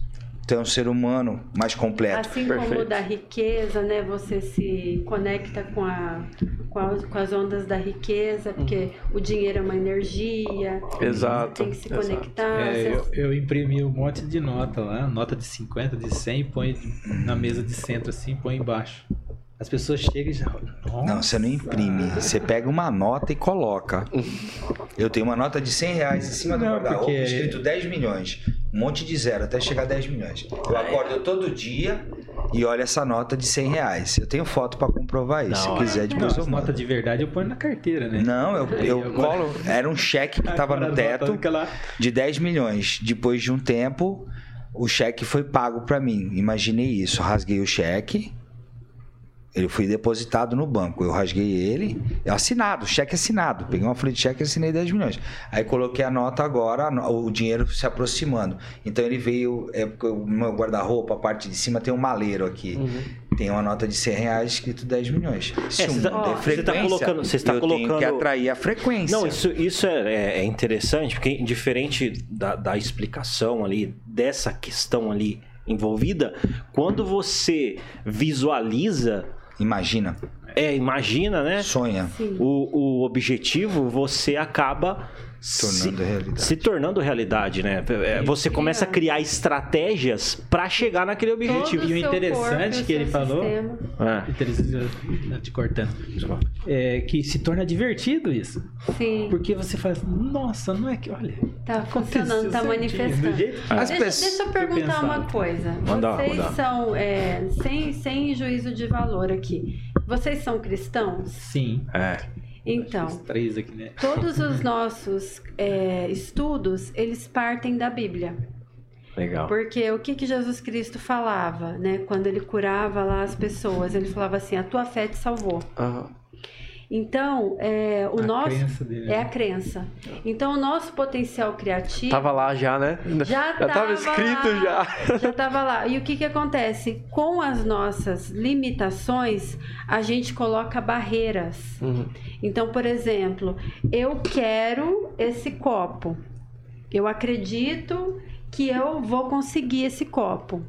tu é um ser humano mais completo. Assim Perfeito. como da riqueza, né? Você se conecta com, a, com, a, com as ondas da riqueza, porque uhum. o dinheiro é uma energia. Exato. tem que se conectar. É, eu, eu, imprimi um monte de nota lá, nota de 50, de 100, põe na mesa de centro assim, põe embaixo. As pessoas chegam e já. Não, você não imprime. Você pega uma nota e coloca. Eu tenho uma nota de 100 reais em cima do guarda-roupa, porque... escrito 10 milhões. Um monte de zero, até chegar a 10 milhões. Eu acordo todo dia e olho essa nota de 100 reais. Eu tenho foto para comprovar isso. Não, Se quiser, depois não, eu mando. nota de verdade eu ponho na carteira, né? Não, eu, eu, eu colo. Era um cheque que estava no teto de 10 milhões. Depois de um tempo, o cheque foi pago para mim. Imaginei isso. Rasguei o cheque ele foi depositado no banco. Eu rasguei ele, assinado, cheque assinado. Peguei uma folha de cheque e assinei 10 milhões. Aí coloquei a nota agora, o dinheiro se aproximando. Então ele veio, é porque o meu guarda-roupa, a parte de cima tem um maleiro aqui. Uhum. Tem uma nota de 100 reais escrito 10 milhões. Se é, um tá, ó, você está colocando, você está eu colocando... tenho que atrair a frequência. Não, isso, isso é, é, é interessante, porque diferente da, da explicação ali, dessa questão ali envolvida, quando você visualiza Imagina. É, imagina, né? Sonha. O, o objetivo, você acaba tornando se, realidade. se tornando realidade, né? É, você começa a criar estratégias para chegar naquele objetivo. e o interessante corpo, que ele falou, é. te cortando, é que se torna divertido isso. Sim. Porque você faz, nossa, não é que, olha, tá funcionando, tá manifestando. Deixa, deixa, eu perguntar uma coisa. Manda, Vocês manda. são, é, sem, sem juízo de valor aqui, vocês são cristãos? Sim. É. Então, três aqui, né? todos os <laughs> nossos é, estudos, eles partem da Bíblia. Legal. Porque o que, que Jesus Cristo falava, né? Quando ele curava lá as pessoas, ele falava assim: a tua fé te salvou. Uhum. Então, é, o a nosso é a crença. Então, o nosso potencial criativo tava lá já, né? Já <laughs> estava escrito lá, já. Já estava lá. E o que que acontece com as nossas limitações? A gente coloca barreiras. Uhum. Então, por exemplo, eu quero esse copo. Eu acredito que eu vou conseguir esse copo.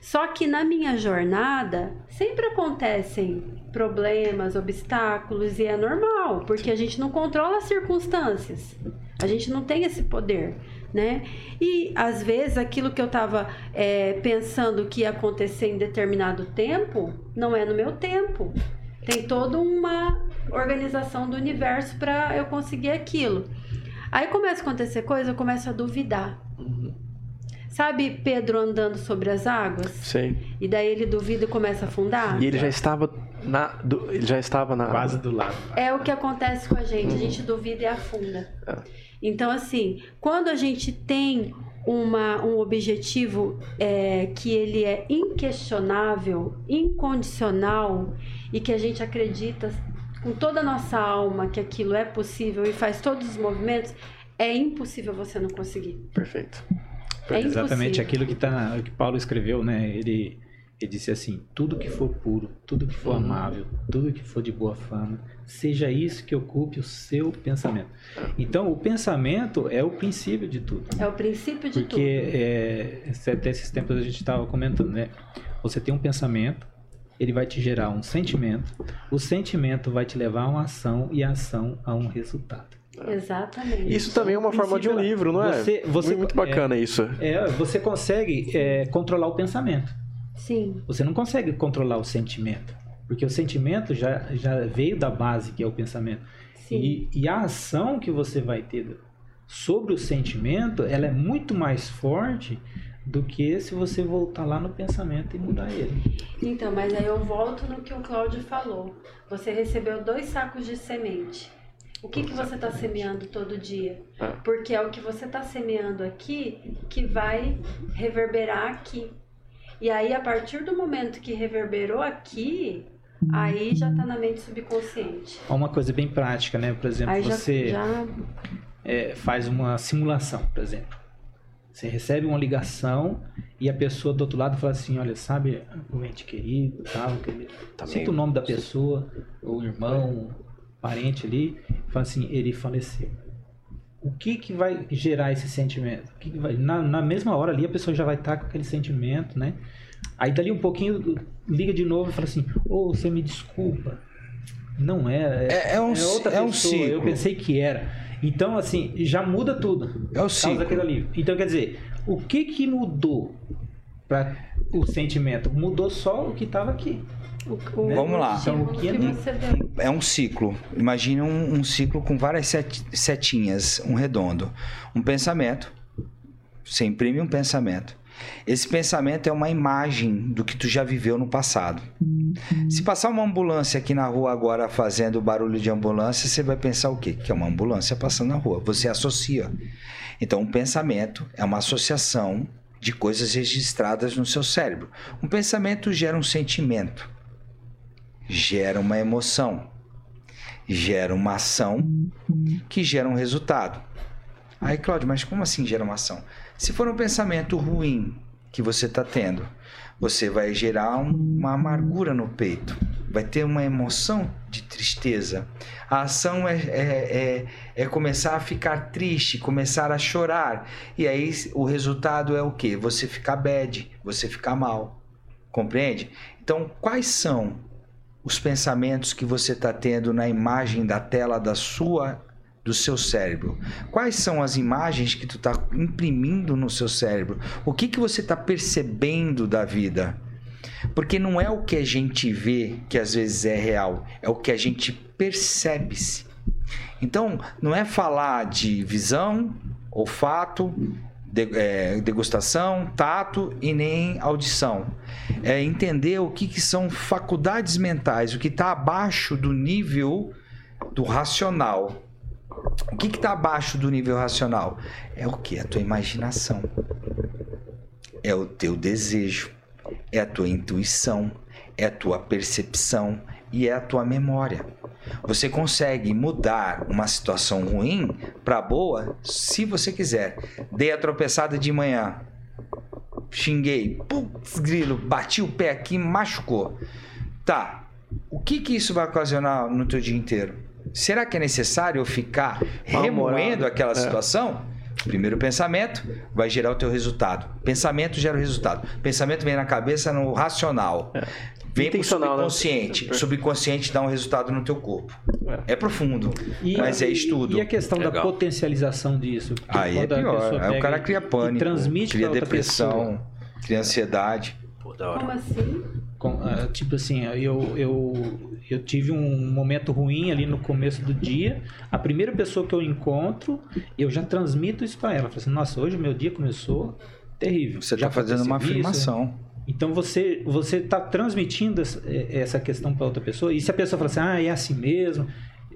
Só que na minha jornada sempre acontecem problemas, obstáculos e é normal, porque a gente não controla as circunstâncias. A gente não tem esse poder, né? E às vezes aquilo que eu estava é, pensando que ia acontecer em determinado tempo não é no meu tempo. Tem toda uma organização do universo para eu conseguir aquilo. Aí começa a acontecer coisa, eu começo a duvidar. Uhum. Sabe Pedro andando sobre as águas? Sim. E daí ele duvida e começa a afundar? E ele já estava na, do, ele já estava na quase do lado. É o que acontece com a gente. A gente duvida e afunda. É. Então, assim, quando a gente tem uma, um objetivo é, que ele é inquestionável, incondicional e que a gente acredita com toda a nossa alma que aquilo é possível e faz todos os movimentos, é impossível você não conseguir. Perfeito. É Exatamente aquilo que, tá, que Paulo escreveu, né? Ele Ele disse assim: tudo que for puro, tudo que for amável, tudo que for de boa fama, seja isso que ocupe o seu pensamento. Então, o pensamento é o princípio de tudo. É o princípio de Porque, tudo. Porque é, até esses tempos a gente estava comentando, né? Você tem um pensamento, ele vai te gerar um sentimento, o sentimento vai te levar a uma ação e a ação a um resultado. Exatamente. Isso também é uma forma de um livro, não é? Você, você, muito bacana é, isso. É, você consegue é, controlar o pensamento. Sim. Você não consegue controlar o sentimento. Porque o sentimento já, já veio da base, que é o pensamento. Sim. E, e a ação que você vai ter sobre o sentimento, ela é muito mais forte do que se você voltar lá no pensamento e mudar ele. Então, mas aí eu volto no que o Cláudio falou. Você recebeu dois sacos de semente. O que, que você está semeando todo dia? É. Porque é o que você está semeando aqui que vai reverberar aqui. E aí, a partir do momento que reverberou aqui, aí já está na mente subconsciente. Uma coisa bem prática, né? Por exemplo, aí você já, já... É, faz uma simulação, por exemplo. Você recebe uma ligação e a pessoa do outro lado fala assim, olha, sabe, o ente querido, tal, tá cita o nome da pessoa, o irmão, parente ali, fala assim, ele faleceu. O que que vai gerar esse sentimento? Que que vai, na, na mesma hora ali a pessoa já vai estar com aquele sentimento, né? Aí dali um pouquinho liga de novo e fala assim, ô, oh, você me desculpa. Não é, é, é, é um, é outra é pessoa, um ciclo. eu pensei que era. Então, assim, já muda tudo. É o ciclo. Ali. Então, quer dizer, o que que mudou para o sentimento? Mudou só o que estava aqui. O, né? Vamos lá. Então, o que é, é um ciclo. Imagine um, um ciclo com várias set, setinhas, um redondo. Um pensamento. Você imprime um pensamento. Esse pensamento é uma imagem do que tu já viveu no passado. Se passar uma ambulância aqui na rua agora fazendo barulho de ambulância, você vai pensar o quê? Que é uma ambulância passando na rua. Você associa. Então, um pensamento é uma associação de coisas registradas no seu cérebro. Um pensamento gera um sentimento gera uma emoção, gera uma ação que gera um resultado. Aí, Cláudio, mas como assim gera uma ação? Se for um pensamento ruim que você está tendo, você vai gerar uma amargura no peito, vai ter uma emoção de tristeza. A ação é, é, é, é, começar a ficar triste, começar a chorar. E aí o resultado é o que? Você ficar bad, você ficar mal. Compreende? Então, quais são os pensamentos que você está tendo na imagem da tela da sua do seu cérebro? Quais são as imagens que tu está imprimindo no seu cérebro? O que, que você está percebendo da vida? Porque não é o que a gente vê que às vezes é real, é o que a gente percebe-se. Então, não é falar de visão, olfato, de, é, degustação, tato e nem audição. É entender o que, que são faculdades mentais, o que está abaixo do nível do racional. O que está abaixo do nível racional? É o que? A tua imaginação. É o teu desejo. É a tua intuição. É a tua percepção. E é a tua memória. Você consegue mudar uma situação ruim para boa se você quiser. Dei a tropeçada de manhã, xinguei, putz, grilo, bati o pé aqui, machucou. Tá, o que que isso vai ocasionar no teu dia inteiro? Será que é necessário eu ficar remoendo aquela é. situação? Primeiro pensamento vai gerar o teu resultado. Pensamento gera o resultado. Pensamento vem na cabeça no racional. É. Vem pro né? subconsciente. Né? Subconsciente dá um resultado no teu corpo. É, é profundo, e, mas é estudo. E a questão é da potencialização disso? Aí é pior. Aí o cara cria pânico, transmite cria depressão, cria ansiedade. Pô, Como assim? Com, uh, tipo assim, eu, eu, eu tive um momento ruim ali no começo do dia. A primeira pessoa que eu encontro, eu já transmito isso para ela. Eu falo assim, nossa, hoje meu dia começou terrível. Você está fazendo uma afirmação. Isso, então você você está transmitindo essa questão para outra pessoa e se a pessoa fala assim, ah, é assim mesmo,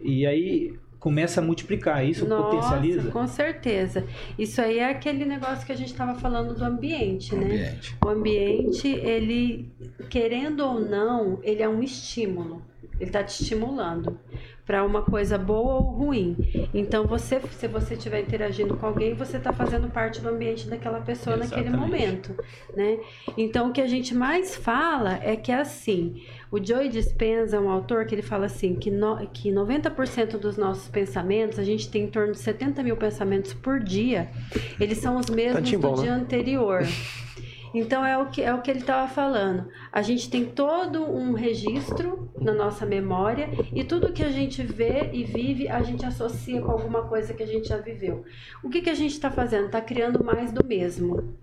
e aí começa a multiplicar isso Nossa, potencializa. Com certeza. Isso aí é aquele negócio que a gente estava falando do ambiente, né? Ambiente. O ambiente, ele querendo ou não, ele é um estímulo. Ele está te estimulando. Para uma coisa boa ou ruim. Então, você, se você estiver interagindo com alguém, você está fazendo parte do ambiente daquela pessoa Exatamente. naquele momento, né? Então, o que a gente mais fala é que é assim. O Joey Dispenza é um autor que ele fala assim que, no, que 90% dos nossos pensamentos, a gente tem em torno de 70 mil pensamentos por dia, eles são os mesmos tá do dia né? anterior. <laughs> Então é o que é o que ele estava falando. A gente tem todo um registro na nossa memória e tudo que a gente vê e vive a gente associa com alguma coisa que a gente já viveu. O que, que a gente está fazendo? Está criando mais do mesmo.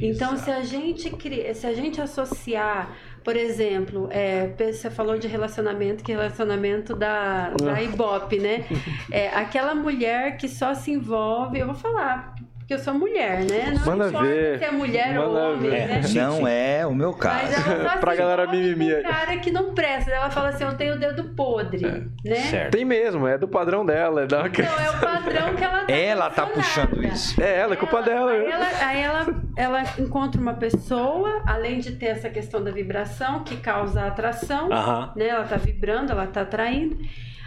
Então se a gente se a gente associar por exemplo, é, você falou de relacionamento, que relacionamento da, da ah. Ibope, né? <laughs> É, aquela mulher que só se envolve, eu vou falar, porque eu sou mulher, né? Não Manda ver. se é mulher Manda ou homem, ver. né? Não é o meu caso. Mas ela pra galera mimimi. Um cara que não presta. Ela fala assim, eu tenho o dedo podre, é. né? Certo. Tem mesmo, é do padrão dela. É da... Então, é o padrão que ela tá Ela tá puxando isso. É ela, é culpa dela. Aí, ela, aí ela, ela encontra uma pessoa, além de ter essa questão da vibração, que causa atração, uh -huh. né? Ela tá vibrando, ela tá atraindo.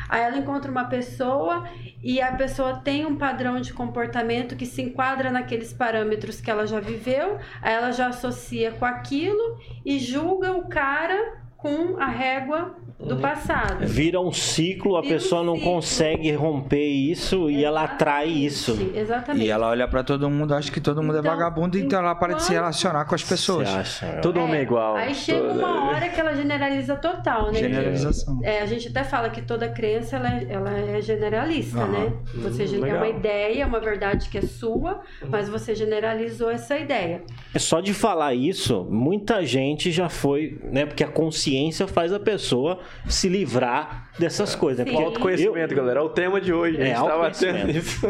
Aí ela encontra uma pessoa e a pessoa tem um padrão de comportamento que se enquadra naqueles parâmetros que ela já viveu, aí ela já associa com aquilo e julga o cara com a régua do passado. Vira um ciclo, a Vira pessoa um não consegue romper isso Exatamente. e ela atrai isso. Exatamente. E ela olha para todo mundo, acha que todo mundo é então, é vagabundo, então ela para de se relacionar com as pessoas. Todo é, mundo é igual. Aí chega uma hora que ela generaliza total, né? Generalização. É, a gente até fala que toda crença ela é, ela é generalista, uhum. né? Você hum, é uma ideia, uma verdade que é sua, mas você generalizou essa ideia. É só de falar isso, muita gente já foi, né? Porque a consciência faz a pessoa se livrar dessas coisas. Né? Autoconhecimento, eu... galera. É o tema de hoje. É, a gente tava tendo isso.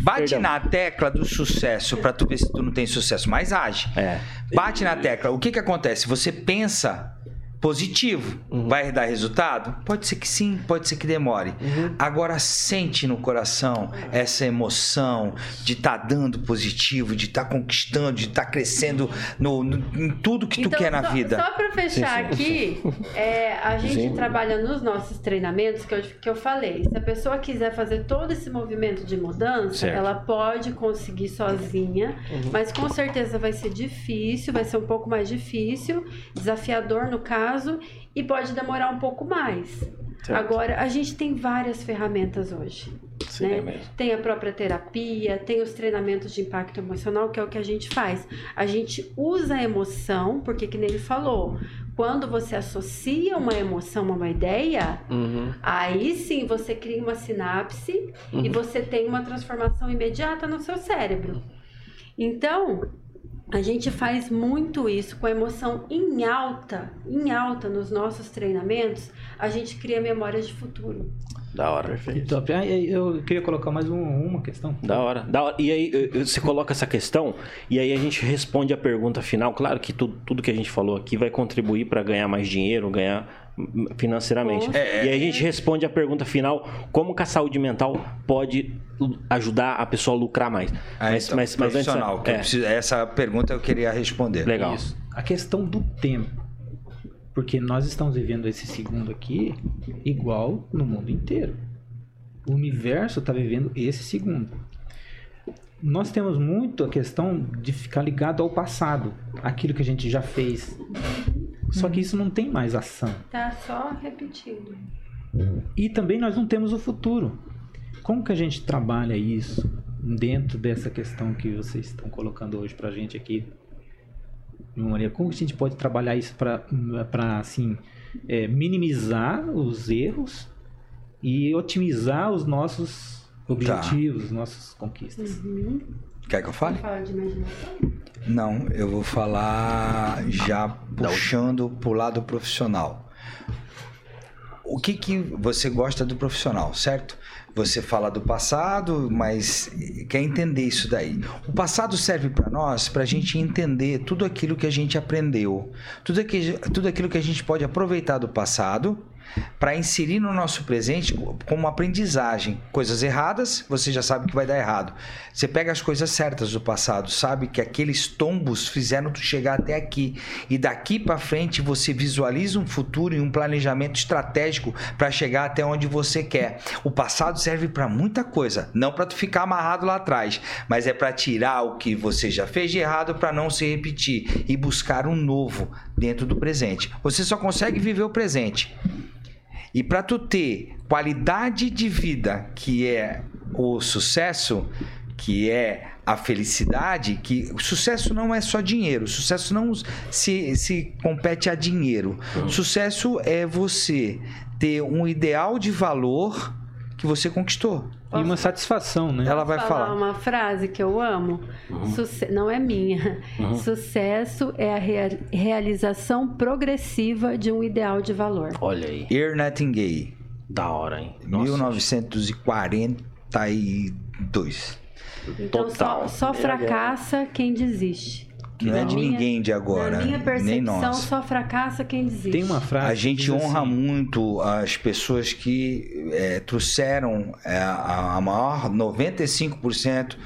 Bate Perdão. na tecla do sucesso para tu ver se tu não tem sucesso, mas age. É. Bate na tecla. O que que acontece? Você pensa positivo. Uhum. Vai dar resultado? Pode ser que sim, pode ser que demore. Uhum. Agora sente no coração essa emoção de estar tá dando positivo, de estar tá conquistando, de estar tá crescendo no, no, em tudo que então, tu quer na só, vida. Só para fechar sim, sim. aqui, é, a gente sim. trabalha nos nossos treinamentos que eu, que eu falei. Se a pessoa quiser fazer todo esse movimento de mudança, certo. ela pode conseguir sozinha, uhum. mas com certeza vai ser difícil, vai ser um pouco mais difícil, desafiador no caso prazo e pode demorar um pouco mais. Certo. Agora, a gente tem várias ferramentas hoje. Sim, né? É tem a própria terapia, tem os treinamentos de impacto emocional, que é o que a gente faz. A gente usa a emoção, porque que nem ele falou, quando você associa uma emoção a uma ideia, uhum. aí sim você cria uma sinapse uhum. e você tem uma transformação imediata no seu cérebro. Então, a gente faz muito isso com a emoção em alta, em alta nos nossos treinamentos, a gente cria memórias de futuro. Da hora. Perfeito. Top. Ah, eu queria colocar mais um, uma questão. Da hora. da hora. E aí, você coloca essa questão e aí a gente responde a pergunta final. Claro que tudo, tudo que a gente falou aqui vai contribuir para ganhar mais dinheiro, ganhar financeiramente. É, e aí a gente responde a pergunta final: como que a saúde mental pode ajudar a pessoa a lucrar mais? Ah, mas, então, mas, mas profissional, antes, é. preciso, essa pergunta eu queria responder. Legal. Isso. A questão do tempo. Porque nós estamos vivendo esse segundo aqui igual no mundo inteiro. O universo está vivendo esse segundo. Nós temos muito a questão de ficar ligado ao passado, aquilo que a gente já fez. Só que isso não tem mais ação. Tá só repetindo. E também nós não temos o futuro. Como que a gente trabalha isso dentro dessa questão que vocês estão colocando hoje para a gente aqui? Maria, como a gente pode trabalhar isso para assim é, minimizar os erros e otimizar os nossos objetivos, tá. nossas conquistas? Uhum. Quer que eu fale? Fala de imaginação? Não, eu vou falar já puxando para o lado profissional. O que, que você gosta do profissional, certo? Você fala do passado, mas quer entender isso daí. O passado serve para nós para a gente entender tudo aquilo que a gente aprendeu, tudo, aqui, tudo aquilo que a gente pode aproveitar do passado para inserir no nosso presente como aprendizagem. Coisas erradas, você já sabe que vai dar errado. Você pega as coisas certas do passado, sabe que aqueles tombos fizeram tu chegar até aqui e daqui para frente você visualiza um futuro e um planejamento estratégico para chegar até onde você quer. O passado serve para muita coisa, não para tu ficar amarrado lá atrás, mas é para tirar o que você já fez de errado para não se repetir e buscar um novo dentro do presente. Você só consegue viver o presente. E para tu ter qualidade de vida, que é o sucesso, que é a felicidade, que o sucesso não é só dinheiro, o sucesso não se, se compete a dinheiro. Uhum. Sucesso é você ter um ideal de valor que você conquistou. E uma satisfação, né? Ela vai falar, falar. uma frase que eu amo, uhum. não é minha. Uhum. Sucesso é a rea realização progressiva de um ideal de valor. Olha aí. Ear Nightingale. Da hora, hein? Nossa. 1942. Então Total. só, só fracassa quem desiste. Não é de ninguém de agora. Na minha percepção, só fracassa quem desiste. Tem uma frase. A gente honra assim, muito as pessoas que é, trouxeram é, a, a maior 95%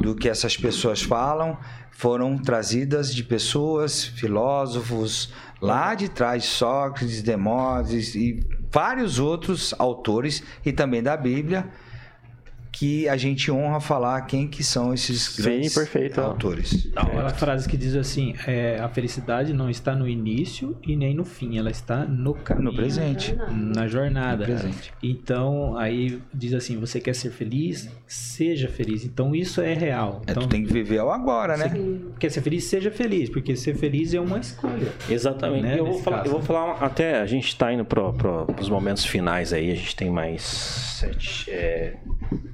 do que essas pessoas falam foram trazidas de pessoas, filósofos lá de trás, Sócrates, Demóstenes e vários outros autores e também da Bíblia que a gente honra falar quem que são esses grandes Sim, perfeito. autores. É a frase que diz assim, é, a felicidade não está no início e nem no fim, ela está no caminho. No presente. Na jornada. No presente. Então, aí diz assim, você quer ser feliz? Seja feliz. Então, isso é real. É, então, tu tem que viver o agora, né? Quer ser feliz? Seja feliz, porque ser feliz é uma escolha. Exatamente. Né? Eu, vou falar, eu, vou falar, até a gente está indo para os momentos finais aí, a gente tem mais sete... É,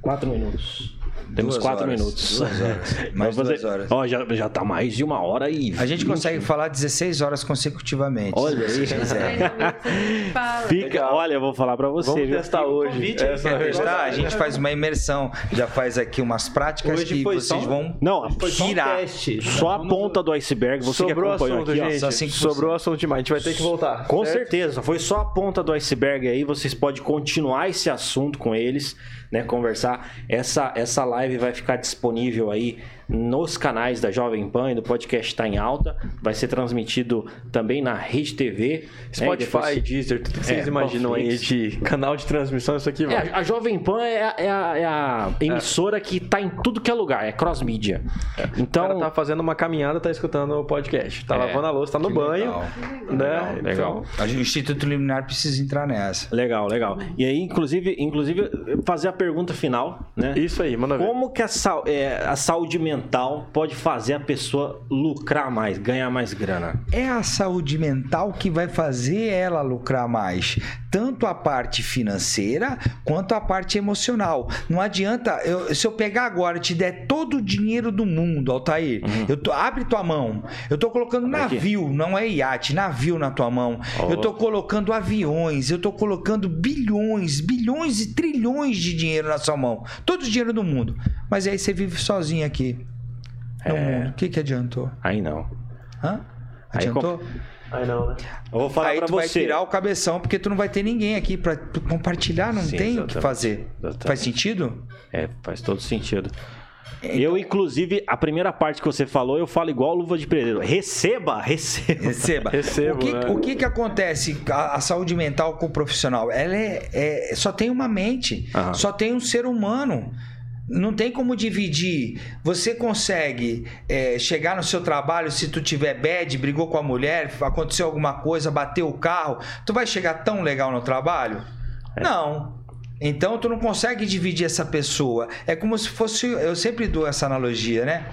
Quatro minutos. Temos duas quatro horas, minutos. Duas horas. <laughs> Mais fazer... duas horas. Ó, já, já tá mais de uma hora e. A gente consegue falar 16 horas consecutivamente. Olha aí. <laughs> Fica, olha, eu vou falar pra você. Vamos viu? testar hoje. Convite, é, quer testar? A gente faz uma imersão. Já faz aqui umas práticas hoje que vocês vão Não, foi tirar. Só, um só a ponta do iceberg. Você Sobrou que acompanhou assunto, aqui, gente. Ó, Sobrou assunto demais. A gente vai ter que voltar. Com certo? certeza. Foi só a ponta do iceberg aí. Vocês podem continuar esse assunto com eles né, conversar. Essa, essa live vai ficar disponível aí nos canais da Jovem Pan e do podcast está em alta. Vai ser transmitido também na Rede TV. Né, Spotify, né? Deezer, tudo que vocês é, imaginam aí de canal de transmissão, isso aqui vai. É, a Jovem Pan é, a, é a, é a emissora é. que está em tudo que é lugar, é cross-mídia. Então... O cara tá fazendo uma caminhada, tá escutando o podcast. Tá é. lavando a louça, tá no que banho. Legal. Né? Legal. Então... O Instituto Liminar precisa entrar nessa. Legal, legal. E aí, inclusive, inclusive fazer a pergunta final, né? Isso aí, manda ver. Como que a, é, a saúde mental mental pode fazer a pessoa lucrar mais, ganhar mais grana? É a saúde mental que vai fazer ela lucrar mais, tanto a parte financeira quanto a parte emocional. Não adianta, eu, se eu pegar agora e te der todo o dinheiro do mundo, Altair, uhum. eu tô, abre tua mão. Eu tô colocando navio, não é iate, navio na tua mão. Oh. Eu tô colocando aviões, eu tô colocando bilhões, bilhões e trilhões de dinheiro na sua mão. Todo o dinheiro do mundo. Mas aí você vive sozinho aqui no é... mundo. O que, que adiantou? Aí não. Hã? Adiantou? Aí, não, né? Eu vou falar Aí pra tu você. vai tirar o cabeção, porque tu não vai ter ninguém aqui para compartilhar, não Sim, tem o que fazer. Exatamente. Faz sentido? É, faz todo sentido. Então... Eu, inclusive, a primeira parte que você falou, eu falo igual luva de pedreiro. Receba, receba. Receba. Recebo, o que, né? o que, que acontece a, a, saúde mental com o profissional? Ela é, é só tem uma mente, Aham. só tem um ser humano não tem como dividir. Você consegue é, chegar no seu trabalho se tu tiver bad, brigou com a mulher, aconteceu alguma coisa, bateu o carro, tu vai chegar tão legal no trabalho? É. Não. Então tu não consegue dividir essa pessoa. É como se fosse, eu sempre dou essa analogia, né?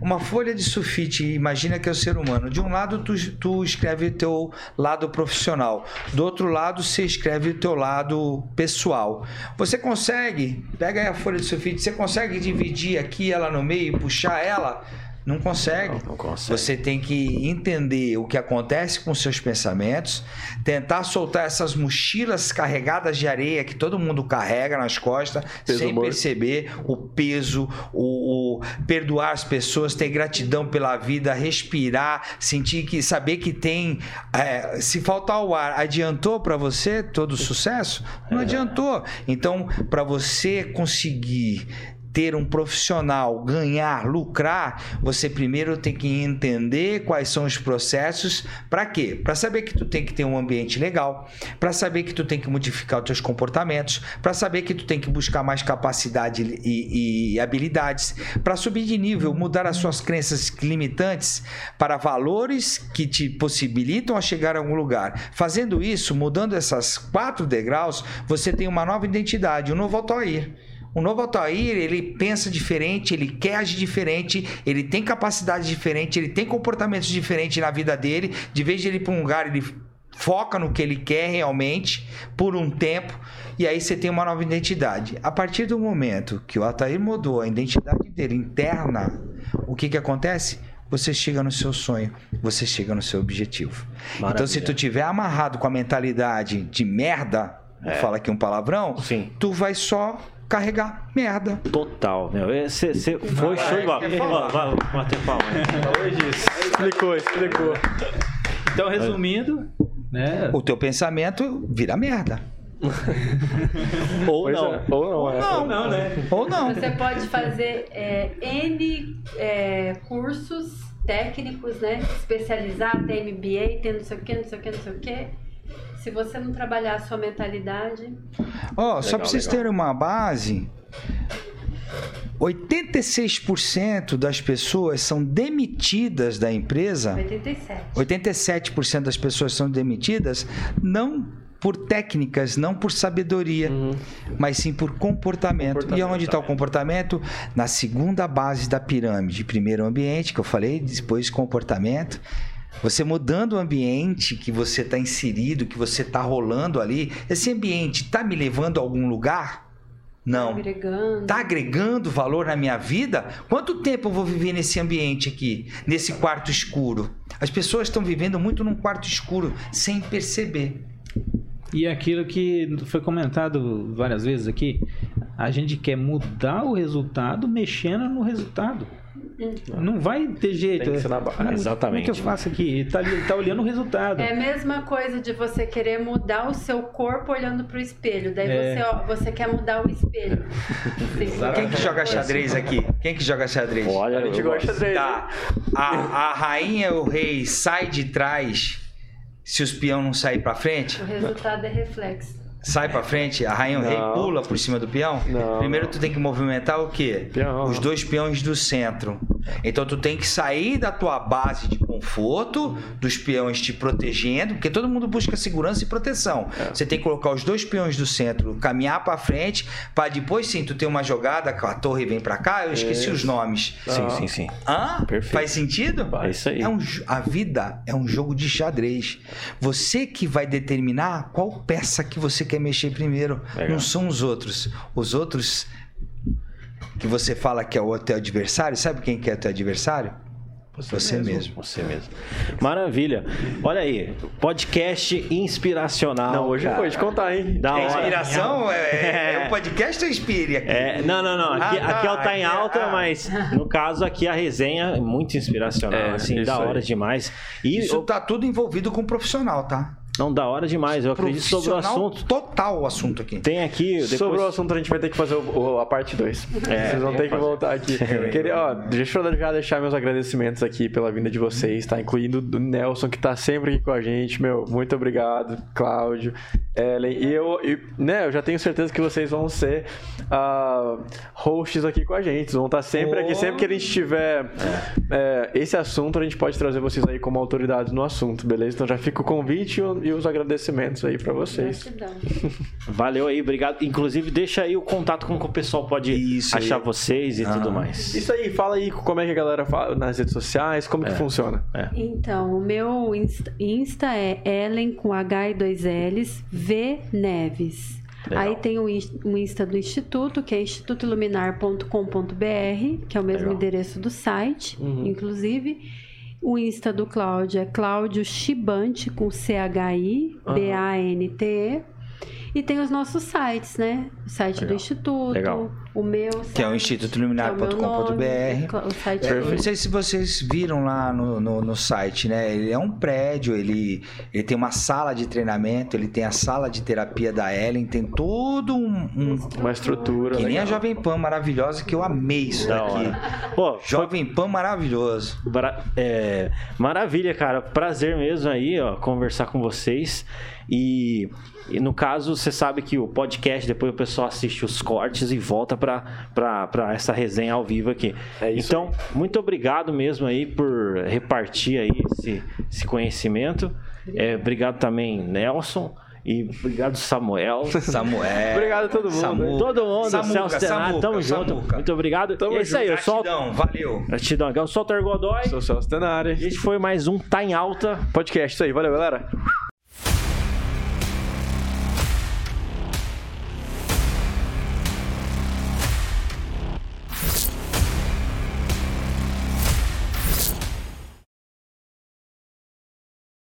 Uma folha de sulfite, imagina que é o ser humano. De um lado tu, tu escreve teu lado profissional, do outro lado você escreve o teu lado pessoal. Você consegue, pega aí a folha de sulfite, você consegue dividir aqui ela no meio e puxar ela? Não consegue. Não, não consegue. Você tem que entender o que acontece com seus pensamentos, tentar soltar essas mochilas carregadas de areia que todo mundo carrega nas costas, peso sem morto. perceber o peso, o, o, perdoar as pessoas, ter gratidão pela vida, respirar, sentir que saber que tem. É, se faltar o ar, adiantou para você todo o sucesso? Não é. adiantou. Então, para você conseguir ter um profissional, ganhar, lucrar, você primeiro tem que entender quais são os processos. Para quê? Para saber que tu tem que ter um ambiente legal, para saber que tu tem que modificar os teus comportamentos, para saber que tu tem que buscar mais capacidade e, e habilidades, para subir de nível, mudar as suas crenças limitantes para valores que te possibilitam a chegar a algum lugar. Fazendo isso, mudando essas quatro degraus, você tem uma nova identidade, um novo Altair. O novo Altair, ele pensa diferente, ele quer agir diferente, ele tem capacidade diferente, ele tem comportamentos diferentes na vida dele. De vez de ele ir para um lugar, ele foca no que ele quer realmente por um tempo e aí você tem uma nova identidade. A partir do momento que o Altair mudou a identidade dele interna, o que que acontece? Você chega no seu sonho, você chega no seu objetivo. Maravilha. Então se tu tiver amarrado com a mentalidade de merda, é. fala aqui um palavrão, Sim. tu vai só carregar merda. Total, meu. Você foi show de bola. Vai, bater palma. Explicou, explicou. Então, resumindo, né? O teu pensamento vira merda. <laughs> ou, não. É. ou não. Ou é. não, não, né? Ou não. Você pode fazer é, N é, cursos técnicos, né? Especializar, ter MBA, ter não sei o que, não sei o que, não sei o que se você não trabalhar a sua mentalidade. Ó, oh, só para vocês legal. terem uma base, 86% das pessoas são demitidas da empresa. 87. 87% das pessoas são demitidas não por técnicas, não por sabedoria, uhum. mas sim por comportamento. comportamento e onde está o comportamento? Na segunda base da pirâmide. Primeiro ambiente, que eu falei, depois comportamento você mudando o ambiente que você está inserido, que você está rolando ali, esse ambiente está me levando a algum lugar? Não. Está agregando. Tá agregando valor na minha vida? Quanto tempo eu vou viver nesse ambiente aqui, nesse quarto escuro? As pessoas estão vivendo muito num quarto escuro sem perceber. E aquilo que foi comentado várias vezes aqui, a gente quer mudar o resultado mexendo no resultado. Não vai ter jeito. Tem que ser na. Não, Exatamente. Como é que eu faço aqui? Tá, tá olhando o resultado. É a mesma coisa de você querer mudar o seu corpo olhando pro espelho. Daí é. você, ó, você quer mudar o espelho. <laughs> Quem que joga xadrez aqui? Quem que joga xadrez? Olha, a gente gosta de xadrez. Tá. A, a rainha o rei sai de trás se os peão não sair para frente? O resultado é reflexo sai para frente, a rainha o rei pula por cima do peão. Não, Primeiro tu tem que movimentar o quê? Peão. Os dois peões do centro. Então tu tem que sair da tua base de conforto, dos peões te protegendo, porque todo mundo busca segurança e proteção. É. Você tem que colocar os dois peões do centro, caminhar para frente, para depois sim tu ter uma jogada que a torre vem para cá. Eu esqueci isso. os nomes. Sim, sim, sim. Hã? Perfeito. Faz sentido? É isso aí. É um, a vida é um jogo de xadrez. Você que vai determinar qual peça que você quer mexer primeiro. Legal. Não são os outros. Os outros que você fala que é o teu adversário, sabe quem que é o teu adversário? Você, você mesmo. mesmo. Você mesmo. Maravilha. Olha aí, podcast inspiracional. Não, hoje cara. foi, te contar, hein? Da Inspiração é, <laughs> é, é um podcast ou inspire aqui? É, não, não, não. Aqui, ah, tá. é o Tá em Alta, ah. mas no caso aqui a resenha é muito inspiracional, é, assim, da hora aí. demais. E isso eu... tá tudo envolvido com o profissional, tá? Não, da hora demais. Eu acredito sobre o assunto. Total o assunto aqui. Tem aqui. Depois... Sobre o assunto a gente vai ter que fazer o, o, a parte 2. É, vocês vão ter que voltar aqui. <laughs> Queria, ó, deixa eu já deixar meus agradecimentos aqui pela vinda de vocês, tá? Incluindo do Nelson, que tá sempre aqui com a gente. Meu, muito obrigado, Cláudio, Ellen. E eu, e, né, eu já tenho certeza que vocês vão ser uh, hosts aqui com a gente. Vão estar sempre oh. aqui. Sempre que a gente tiver. É, esse assunto, a gente pode trazer vocês aí como autoridades no assunto, beleza? Então já fica o convite e e os agradecimentos aí para vocês. <laughs> Valeu aí, obrigado. Inclusive, deixa aí o contato como que o pessoal pode Isso achar aí. vocês e ah. tudo mais. Isso aí, fala aí como é que a galera fala nas redes sociais, como é. que funciona. É. Então, o meu Insta, é Ellen com H e dois L's, V Neves. Legal. Aí tem o, o Insta do Instituto, que é institutoiluminar.com.br, que é o mesmo Legal. endereço do site, uhum. inclusive. O Insta do Cláudio é Cláudio Chibante, com C-H-I-B-A-N-T-E. E tem os nossos sites, né? O site Legal. do Instituto, Legal. O meu site, Que é o institutoiluminar.com.br. É é, não sei se vocês viram lá no, no, no, site, né? Ele é um prédio, ele, ele tem uma sala de treinamento, ele tem a sala de terapia da Ellen, tem todo um... um uma estrutura. Que nem a Jovem Pan maravilhosa, que eu amei isso daqui. Pô, Jovem Pan maravilhoso. É, maravilha, cara. Prazer mesmo aí, ó, conversar com vocês. E, e, no caso, você sabe que o podcast, depois o pessoal assiste os cortes e volta para essa resenha ao vivo aqui. É então, aí. muito obrigado mesmo aí por repartir aí esse, esse conhecimento. É, obrigado também, Nelson. E obrigado, Samuel. <laughs> Samuel. obrigado a todo mundo. Samu... Todo mundo, Samuca, Celso Tenato, tamo junto. Muito obrigado. Tamo é isso aí, eu sou. valeu. Gratidão. Eu sou o Godoy. Sou o Celso Tenari. Este foi mais um Tá em Alta podcast. Isso aí, valeu, galera.